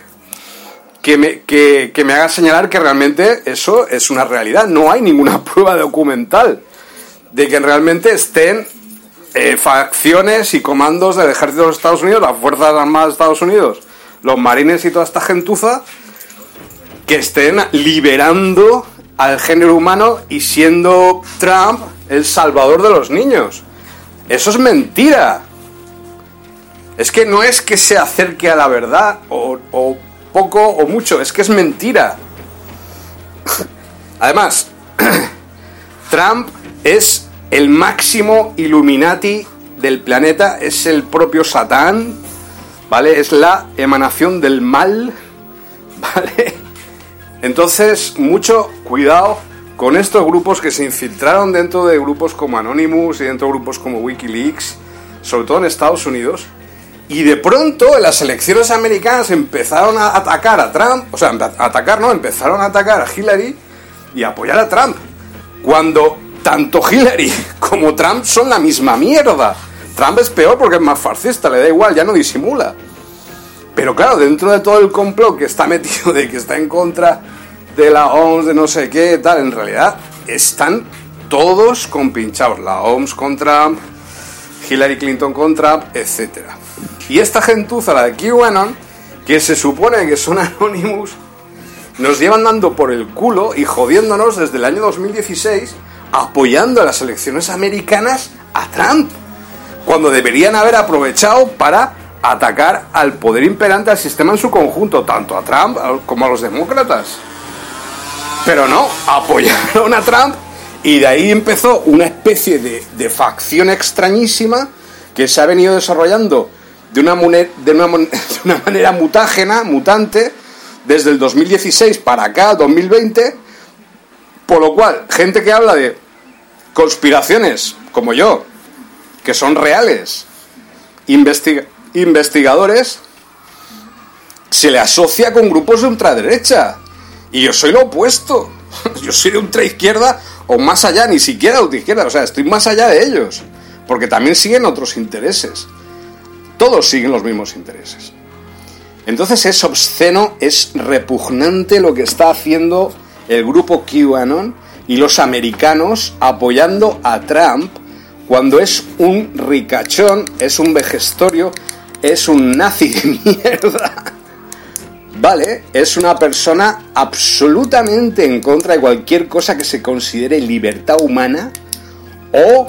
que, me, que, me haga señalar que realmente eso es una realidad. No hay ninguna [LAUGHS] prueba documental de que realmente estén eh, facciones y comandos del ejército de los Estados Unidos, las Fuerzas Armadas de Estados Unidos, los marines y toda esta gentuza, que estén liberando al género humano y siendo Trump el salvador de los niños. Eso es mentira. Es que no es que se acerque a la verdad o, poco o mucho, es que es mentira. [LAUGHS] Además, [CLEARS THROAT] Trump es el máximo Illuminati del planeta, es el propio Satán, ¿vale? Es la emanación del mal, [LAUGHS] ¿vale? Entonces, mucho cuidado con estos grupos que se infiltraron dentro de grupos como Anonymous y dentro de grupos como Wikileaks, sobre todo en Estados Unidos, y de pronto las elecciones americanas empezaron a atacar a Trump, o sea, a atacar, no, empezaron a atacar a Hillary y a apoyar a Trump, cuando tanto Hillary [LAUGHS] como Trump son la misma mierda. Trump es peor porque es más fascista, le da igual, ya no disimula. Pero claro, dentro de todo el complot que está [LAUGHS] metido de que está en contra de la OMS, de no sé qué, tal, en realidad están todos compinchados. La OMS con Trump, Hillary Clinton con Trump, etc. Y esta gentuza, la de QAnon, que se supone que son [LAUGHS] Anonymous, nos llevan dando por el culo y jodiéndonos desde el año 2016, apoyando a las elecciones americanas a Trump, cuando deberían haber aprovechado para atacar al poder imperante al sistema en su conjunto, tanto a Trump como a los demócratas. Pero no, apoyaron a Trump y de ahí empezó una especie de, de facción extrañísima que se ha venido desarrollando de una, de una [LAUGHS] de una manera mutágena, mutante, desde el 2016 para acá, 2020, por lo cual, gente que habla de conspiraciones, como yo, que son reales, investiga- investigadores, se le asocia con grupos de ultraderecha. Y yo soy lo opuesto. [LAUGHS] Yo soy de ultraizquierda o más allá, ni siquiera de ultraizquierda. O sea, estoy más allá de ellos. Porque también siguen otros intereses. Todos siguen los mismos intereses. Entonces es obsceno, es repugnante lo que está haciendo el grupo QAnon y los americanos apoyando a Trump cuando es un ricachón, es un vejestorio, es un nazi de [LAUGHS] mierda. Vale, es una persona absolutamente en contra de cualquier cosa que se considere libertad humana o,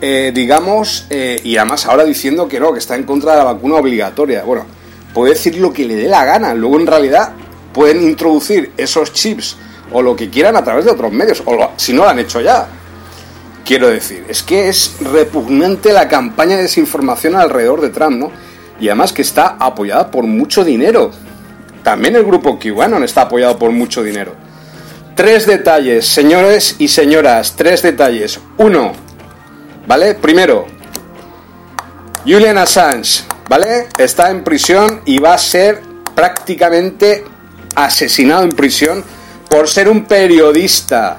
eh, digamos, eh, y además ahora diciendo que no, que está en contra de la vacuna obligatoria. Bueno, puede decir lo que le dé la gana, luego en realidad pueden introducir esos chips o lo que quieran a través de otros medios, o si no lo han hecho ya. Quiero decir, es que es repugnante la campaña de desinformación alrededor de Trump, ¿no? Y además que está apoyada por mucho dinero. También el grupo QAnon está apoyado por mucho dinero. Tres detalles, señores y señoras, tres detalles. Uno, ¿vale? Primero, Julian Assange, ¿vale? Está en prisión y va a ser prácticamente asesinado en prisión por ser un periodista,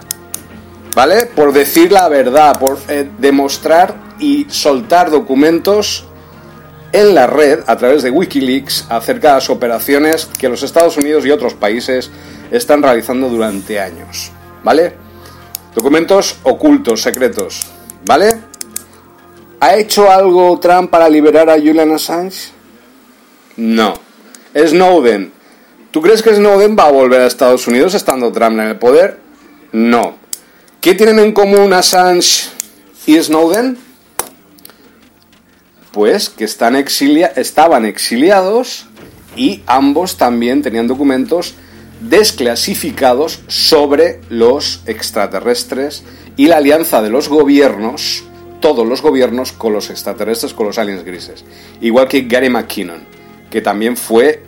¿vale? Por decir la verdad, por eh, demostrar y soltar documentos en la red a través de Wikileaks acerca de las operaciones que los Estados Unidos y otros países están realizando durante años, ¿vale? Documentos ocultos, secretos, ¿vale? ¿Ha hecho algo Trump para liberar a Julian Assange? No. Snowden. ¿Tú crees que Snowden va a volver a Estados Unidos estando Trump en el poder? No. ¿Qué tienen en común Assange y Snowden? Pues que están estaban exiliados y ambos también tenían documentos desclasificados sobre los extraterrestres y la alianza de los gobiernos, todos los gobiernos con los extraterrestres, con los aliens grises. Igual que Gary McKinnon, que también fue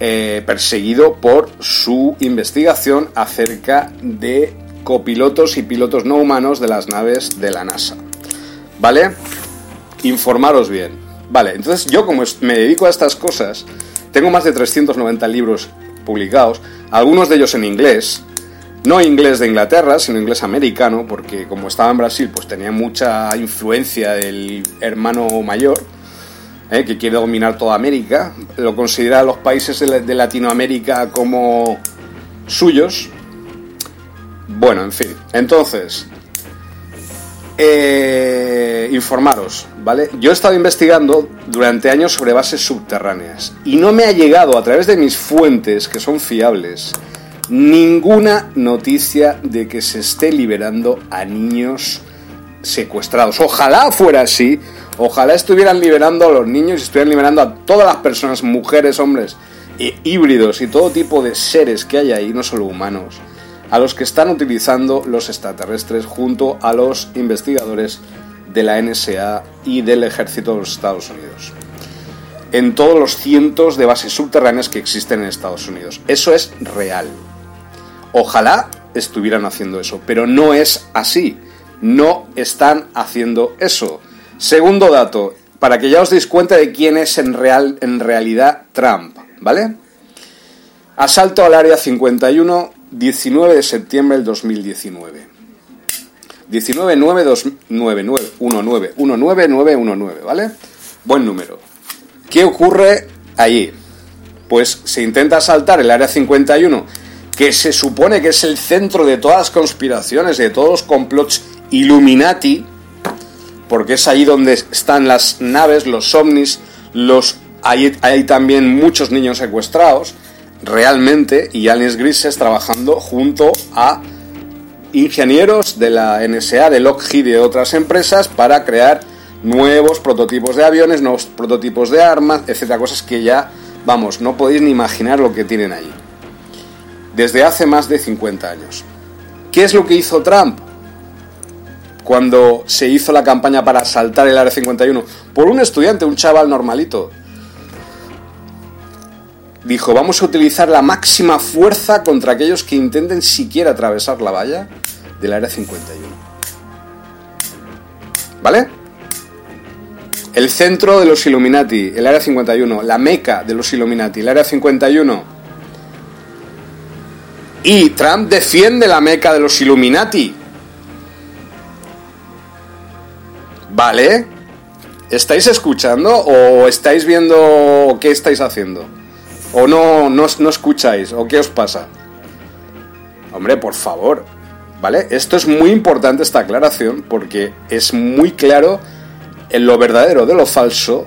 eh, perseguido por su investigación acerca de copilotos y pilotos no humanos de las naves de la NASA. ¿Vale? Informaros bien. Vale, entonces yo como me dedico a estas cosas, tengo más de 390 libros publicados, algunos de ellos en inglés, no inglés de Inglaterra, sino inglés americano, porque como estaba en Brasil, pues tenía mucha influencia del hermano mayor, ¿eh? que quiere dominar toda América, lo considera a los países de Latinoamérica como suyos. Bueno, en fin, entonces, eh, informaros, ¿vale? Yo he estado investigando durante años sobre bases subterráneas y no me ha llegado a través de mis fuentes, que son fiables, ninguna noticia de que se esté liberando a niños secuestrados. Ojalá fuera así, ojalá estuvieran liberando a los niños y estuvieran liberando a todas las personas, mujeres, hombres, e híbridos y todo tipo de seres que hay ahí, no solo humanos, a los que están utilizando los extraterrestres junto a los investigadores de la NSA y del ejército de los Estados Unidos. En todos los cientos de bases subterráneas que existen en Estados Unidos. Eso es real. Ojalá estuvieran haciendo eso, pero no es así. No están haciendo eso. Segundo dato, para que ya os deis cuenta de quién es en, real, en realidad Trump, ¿vale? Asalto al área 51 19 de septiembre del 2019. 19 9 2 9 9 1 9 1 9 9 1 9, ¿vale? Buen número. ¿Qué ocurre allí? Pues se intenta asaltar el área 51, que se supone que es el centro de todas las conspiraciones, de todos los complots Illuminati, porque es ahí donde están las naves, los ovnis, los hay, también muchos niños secuestrados realmente y aliens grises trabajando junto a ingenieros de la NSA, de Lockheed y de otras empresas para crear nuevos prototipos de aviones, nuevos prototipos de armas, etcétera, cosas que ya, vamos, no podéis ni imaginar lo que tienen allí. Desde hace más de 50 años. ¿Qué es lo que hizo Trump? Cuando se hizo la campaña para asaltar el Área 51 por un estudiante, un chaval normalito, dijo, vamos a utilizar la máxima fuerza contra aquellos que intenten siquiera atravesar la valla del Área 51. ¿Vale? El centro de los Illuminati, el Área 51, la meca de los Illuminati, el Área 51. Y Trump defiende la meca de los Illuminati. ¿Vale? ¿Estáis escuchando o estáis viendo qué estáis haciendo? ¿O no, no, no escucháis? ¿O qué os pasa? Hombre, por favor, ¿vale? Esto es muy importante esta aclaración porque es muy claro en lo verdadero de lo falso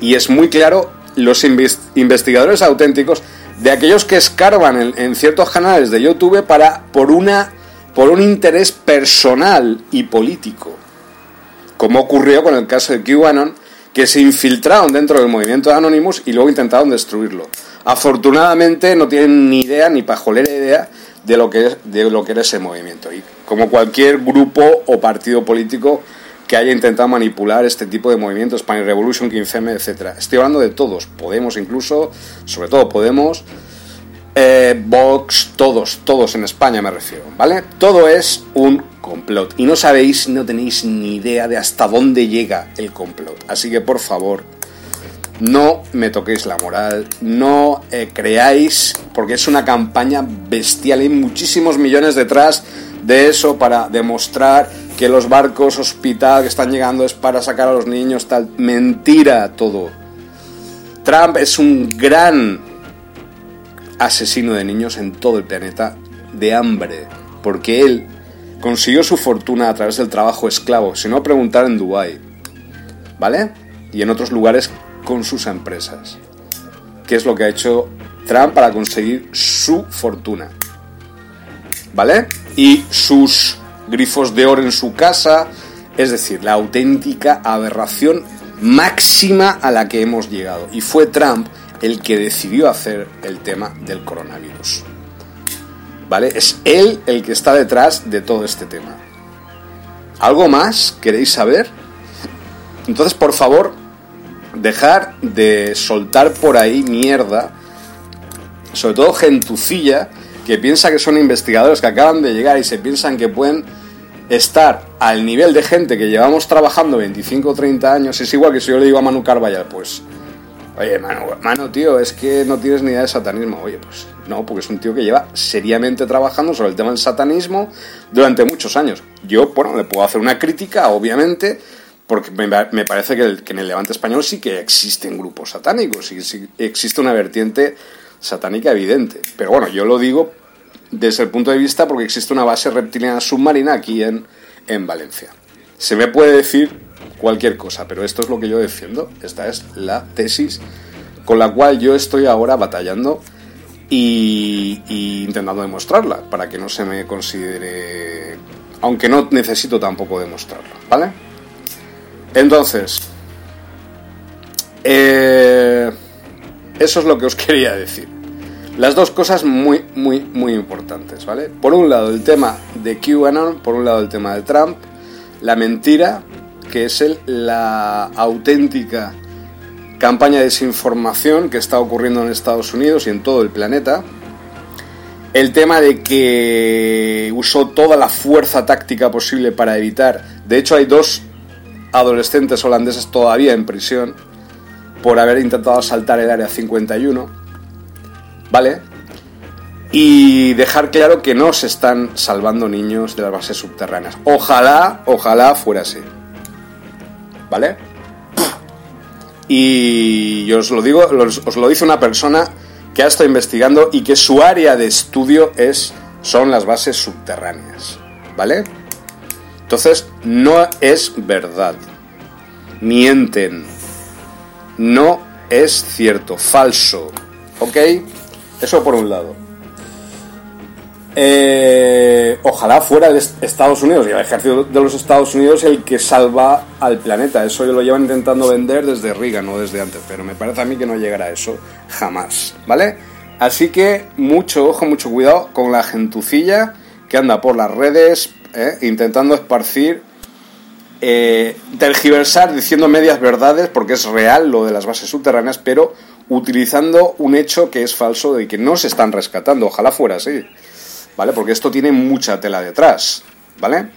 y es muy claro los investigadores auténticos de aquellos que escarban en, ciertos canales de YouTube para por una por un interés personal y político, como ocurrió con el caso de QAnon, que se infiltraron dentro del movimiento de Anonymous y luego intentaron destruirlo. Afortunadamente no tienen ni idea, ni pajolera idea de lo que es, de lo que era ese movimiento. Y como cualquier grupo o partido político que haya intentado manipular este tipo de movimientos, Spanish Revolution, 15M, etcétera. Estoy hablando de todos, Podemos incluso, sobre todo Podemos, eh, Vox, todos, todos en España me refiero, ¿vale? Todo es un complot y no sabéis, no tenéis ni idea de hasta dónde llega el complot. Así que por favor, no me toquéis la moral, no eh, creáis, porque es una campaña bestial, hay muchísimos millones detrás de eso para demostrar que los barcos hospital que están llegando es para sacar a los niños, tal. Mentira todo. Trump es un gran asesino de niños en todo el planeta de hambre, porque él consiguió su fortuna a través del trabajo esclavo, si no preguntar en Dubái, ¿vale? Y en otros lugares con sus empresas. ¿Qué es lo que ha hecho Trump para conseguir su fortuna? ¿Vale? Y sus grifos de oro en su casa, es decir, la auténtica aberración máxima a la que hemos llegado. Y fue Trump el que decidió hacer el tema del coronavirus. ¿Vale? Es él el que está detrás de todo este tema. ¿Algo más queréis saber? Entonces, por favor, dejar de soltar por ahí mierda, sobre todo gentucilla, que piensa que son investigadores que acaban de llegar y se piensan que pueden estar al nivel de gente que llevamos trabajando 25 o 30 años. Es igual que si yo le digo a Manu Carvallal, pues Oye, mano, tío, es que no tienes ni idea de satanismo. Oye, pues no, porque es un tío que lleva seriamente trabajando sobre el tema del satanismo durante muchos años. Yo, bueno, le puedo hacer una crítica, obviamente, porque me, parece que, en el Levante español sí que existen grupos satánicos, sí, sí existe una vertiente satánica evidente. Pero bueno, yo lo digo desde el punto de vista porque existe una base reptiliana submarina aquí en, en Valencia. Se me puede decir cualquier cosa, pero esto es lo que yo defiendo. Esta es la tesis con la cual yo estoy ahora batallando y, intentando demostrarla para que no se me considere, aunque no necesito tampoco demostrarla, ¿vale? Entonces, eh, eso es lo que os [LAUGHS] quería decir. Las dos cosas muy, muy, muy importantes, ¿vale? Por un lado el tema de QAnon, por un lado el tema de Trump, la mentira, que es el, la auténtica campaña de desinformación que está ocurriendo en Estados Unidos y en todo el planeta. El tema de que usó toda la fuerza táctica posible para evitar. De hecho, hay dos adolescentes holandeses todavía en prisión por haber intentado asaltar el área 51 ¿vale? Y dejar claro que no se están salvando niños de las bases subterráneas. Ojalá, ojalá fuera así. ¿Vale? Y yo os lo digo, os lo dice una persona que ha estado investigando y que su área de estudio es son las bases subterráneas, ¿vale? Entonces, no es verdad. Mienten. No es cierto, falso. ¿Ok? Eso por un lado. Eh, ojalá fuera de Estados Unidos y el ejército de los Estados Unidos el que salva al planeta. Eso lo llevan intentando vender desde Reagan, no desde antes, pero me parece a mí que no llegará a eso jamás, ¿vale? Así que mucho ojo, mucho cuidado con la gentucilla que anda por las redes eh, intentando esparcir, eh, tergiversar diciendo medias verdades, porque es real lo de las bases subterráneas, pero utilizando un hecho que es falso y que no se están rescatando. Ojalá fuera así, ¿vale? Porque esto tiene mucha tela detrás, ¿vale?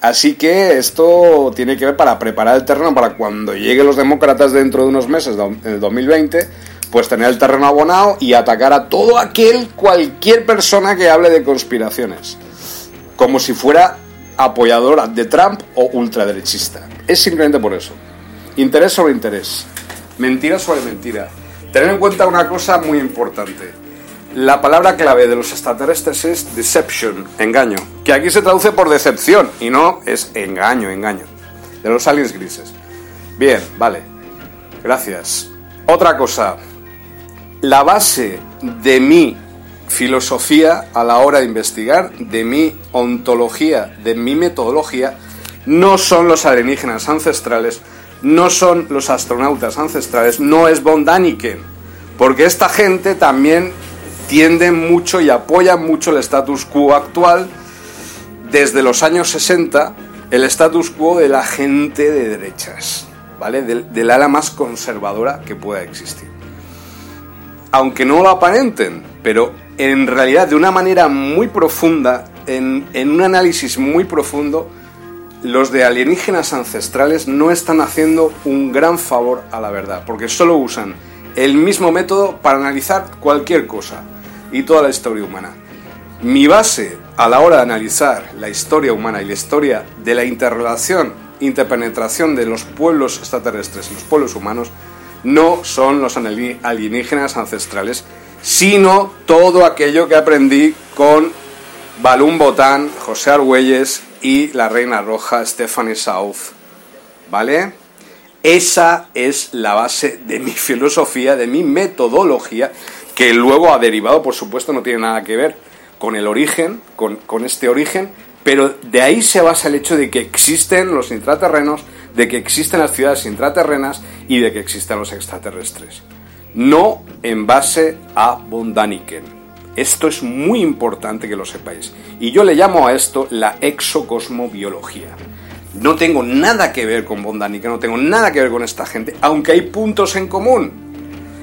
Así que esto tiene que ver para preparar el terreno para cuando lleguen los demócratas dentro de unos meses, en el 2020, pues tener el terreno abonado y atacar a todo aquel, cualquier persona que hable de conspiraciones. Como si fuera apoyadora de Trump o ultraderechista. Es simplemente por eso. Interés sobre interés. Mentira sobre mentira. Tener en cuenta una cosa muy importante. La palabra clave de los extraterrestres es deception, engaño, que aquí se traduce por decepción y no es engaño, engaño. De los aliens grises. Bien, vale. Gracias. Otra cosa. La base de mi filosofía a la hora de investigar, de mi ontología, de mi metodología, no son los alienígenas ancestrales, no son los astronautas ancestrales, no es von Daniken, porque esta gente también tiende mucho y apoya mucho el status quo actual desde los años 60, el status quo de la gente de derechas, ¿vale? Del, ala más conservadora que pueda existir. Aunque no lo aparenten, pero en realidad de una manera muy profunda, en un análisis muy profundo, los de alienígenas ancestrales no están haciendo un gran favor a la verdad, porque solo usan el mismo método para analizar cualquier cosa y toda la historia humana. Mi base a la hora de analizar la historia humana y la historia de la interrelación, interpenetración de los pueblos extraterrestres y los pueblos humanos no son los alienígenas ancestrales, sino todo aquello que aprendí con Balún Botán, José Argüelles y la Reina Roja Stephanie South. ¿Vale? Esa es la base de mi [LAUGHS] filosofía, de mi metodología, que luego ha derivado, por supuesto, no tiene nada que ver con el origen, con, con este origen, pero de ahí se basa el hecho de que existen los intraterrenos, de que existen las ciudades intraterrenas y de que existen los extraterrestres. No en base a Von Daniken. Esto es muy importante que lo sepáis. Y yo le llamo a esto la exocosmobiología. No tengo nada que ver con Bondanica, no tengo nada que ver con esta gente, aunque hay puntos en común.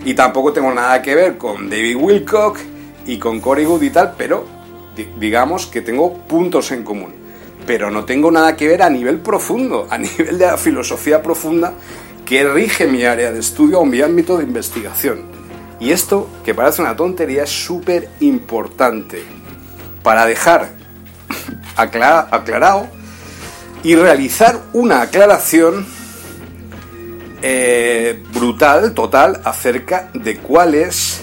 Y tampoco tengo nada que ver con David Wilcock y con Corey Good y tal, pero digamos que tengo puntos en común. Pero no tengo nada que ver a nivel profundo, a nivel de la filosofía profunda que rige mi área de estudio o mi ámbito de investigación. Y esto, que parece una tontería, es súper importante para dejar [LAUGHS] aclarado y realizar una aclaración eh, brutal, total, acerca de cuál es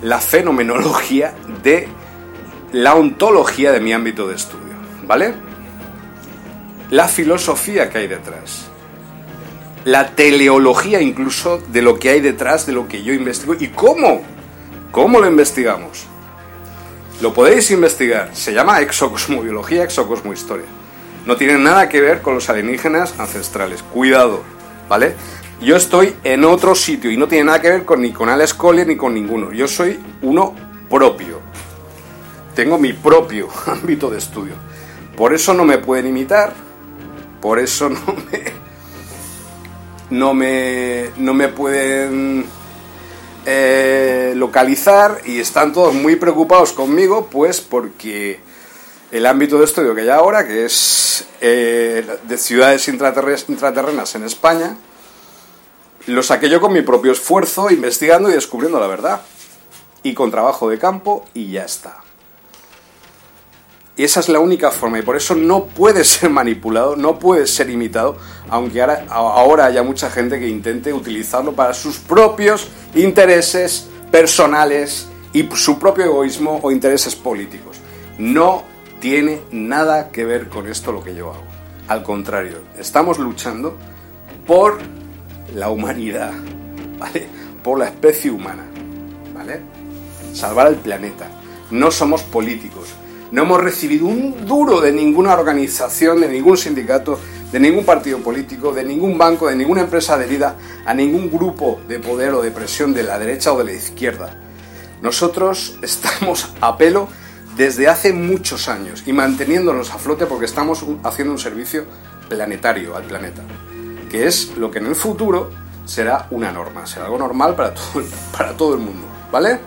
la fenomenología de la ontología de mi ámbito de estudio, ¿vale? La filosofía que hay detrás, la teleología incluso de lo que hay detrás de lo que yo investigo y cómo, cómo lo investigamos. Lo podéis investigar, se llama exocosmobiología, exocosmohistoria. No tiene nada que ver con los alienígenas ancestrales, cuidado, ¿vale? Yo estoy en otro sitio y no tiene nada que ver con, ni con Alex Collier ni con ninguno. Yo soy uno propio. Tengo mi propio [LAUGHS] ámbito de estudio. Por eso no me pueden imitar. Por eso no [LAUGHS] me. No me. No me pueden. Eh, localizar y están todos muy preocupados conmigo, pues porque el ámbito de estudio que hay ahora, que es eh, de ciudades intraterrenas en España, lo saqué yo con mi propio esfuerzo, investigando y descubriendo la verdad. Y con trabajo de campo y ya está. Y esa es la única forma y por eso no puede [LAUGHS] ser manipulado, no puede ser imitado, aunque ahora, haya mucha gente que intente utilizarlo para sus propios intereses personales y su propio egoísmo o intereses políticos. No tiene nada que ver con esto lo que yo hago. Al contrario, estamos luchando por la humanidad, ¿vale? Por la especie humana, ¿vale? Salvar al planeta. No somos políticos. No hemos recibido un duro de ninguna organización, de ningún sindicato, de ningún partido político, de ningún banco, de ninguna empresa adherida a ningún grupo de poder o de presión de la derecha o de la izquierda. Nosotros [LAUGHS] estamos a pelo desde hace muchos años y manteniéndonos a flote porque estamos haciendo un servicio planetario al planeta que es lo que en el futuro será una norma, será algo normal para todo, [LAUGHS] para todo el mundo, ¿vale?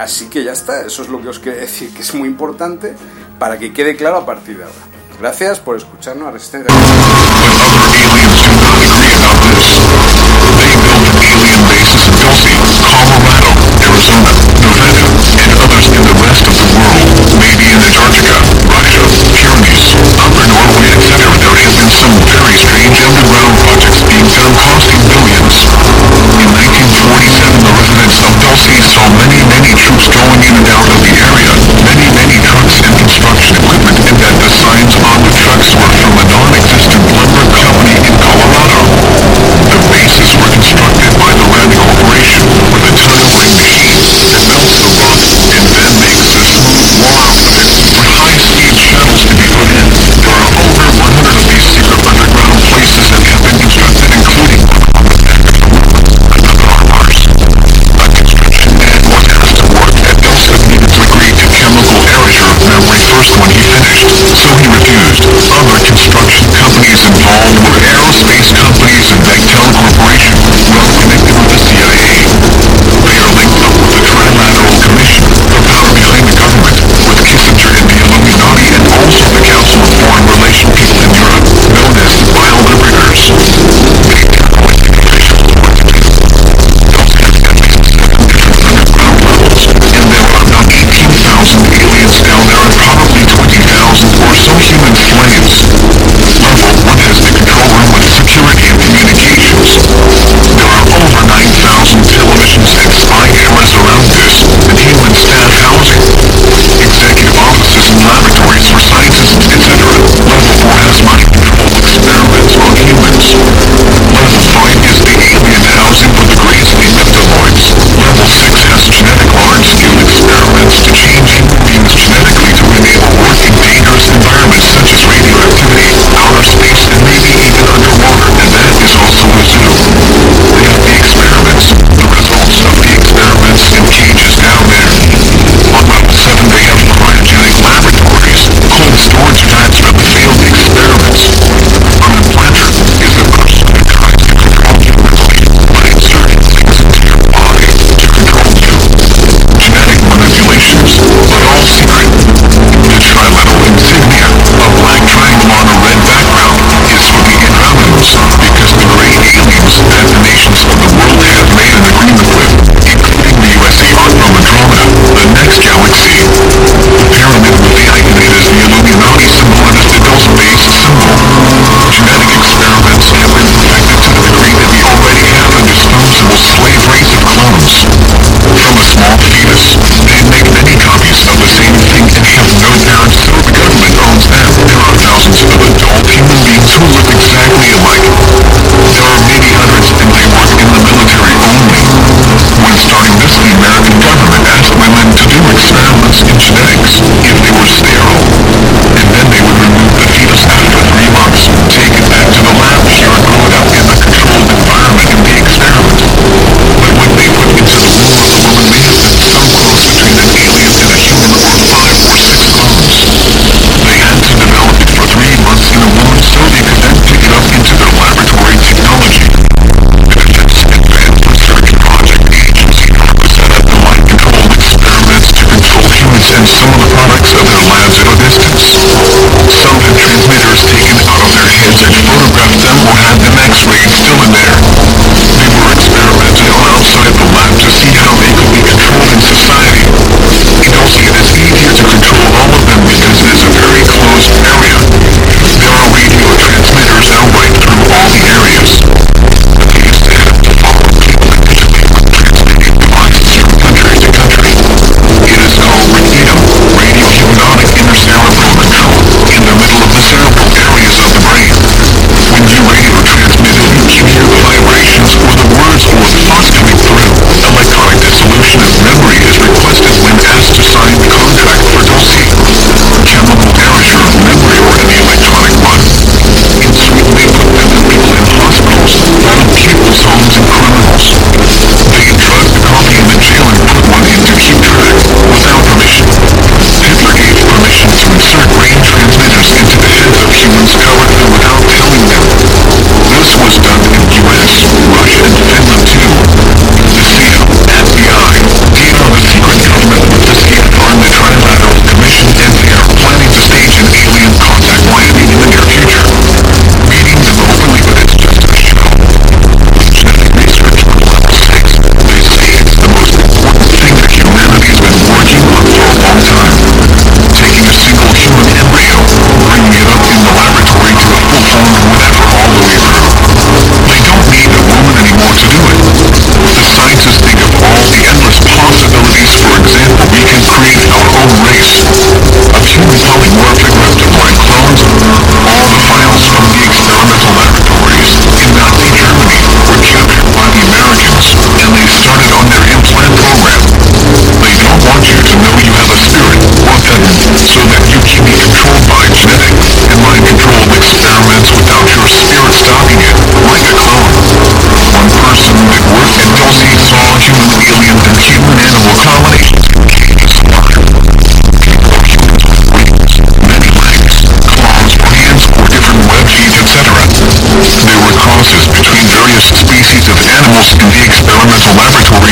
Así que ya está, eso es lo que os quería decir, que es muy importante para que quede claro a partir de ahora. Gracias por escucharnos a many Russians going in and out.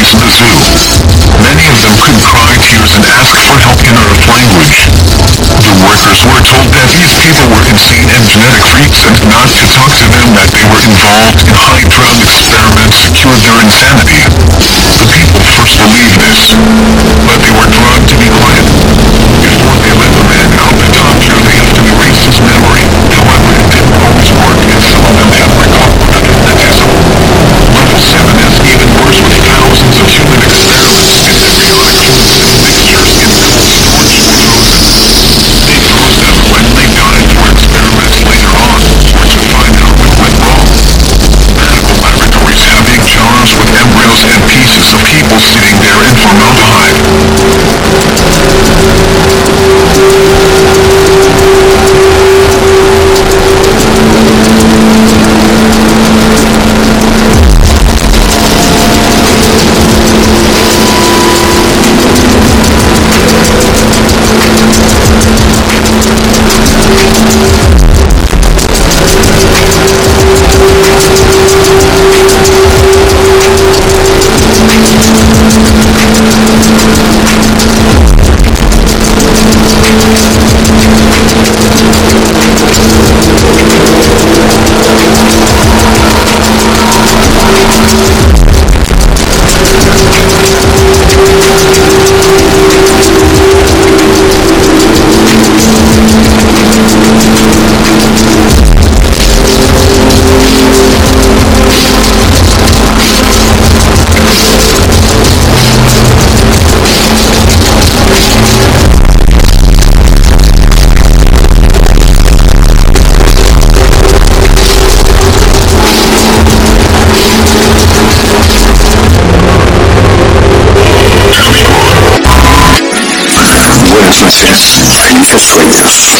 of the zoo. Many of them could cry tears and ask for help in Earth language. The workers were told that these people were insane and genetic freaks and not to talk to them that they were involved in high drug experiments to cure their insanity. The people first believed this, but they were drugged to be quiet. Before they you. Peace.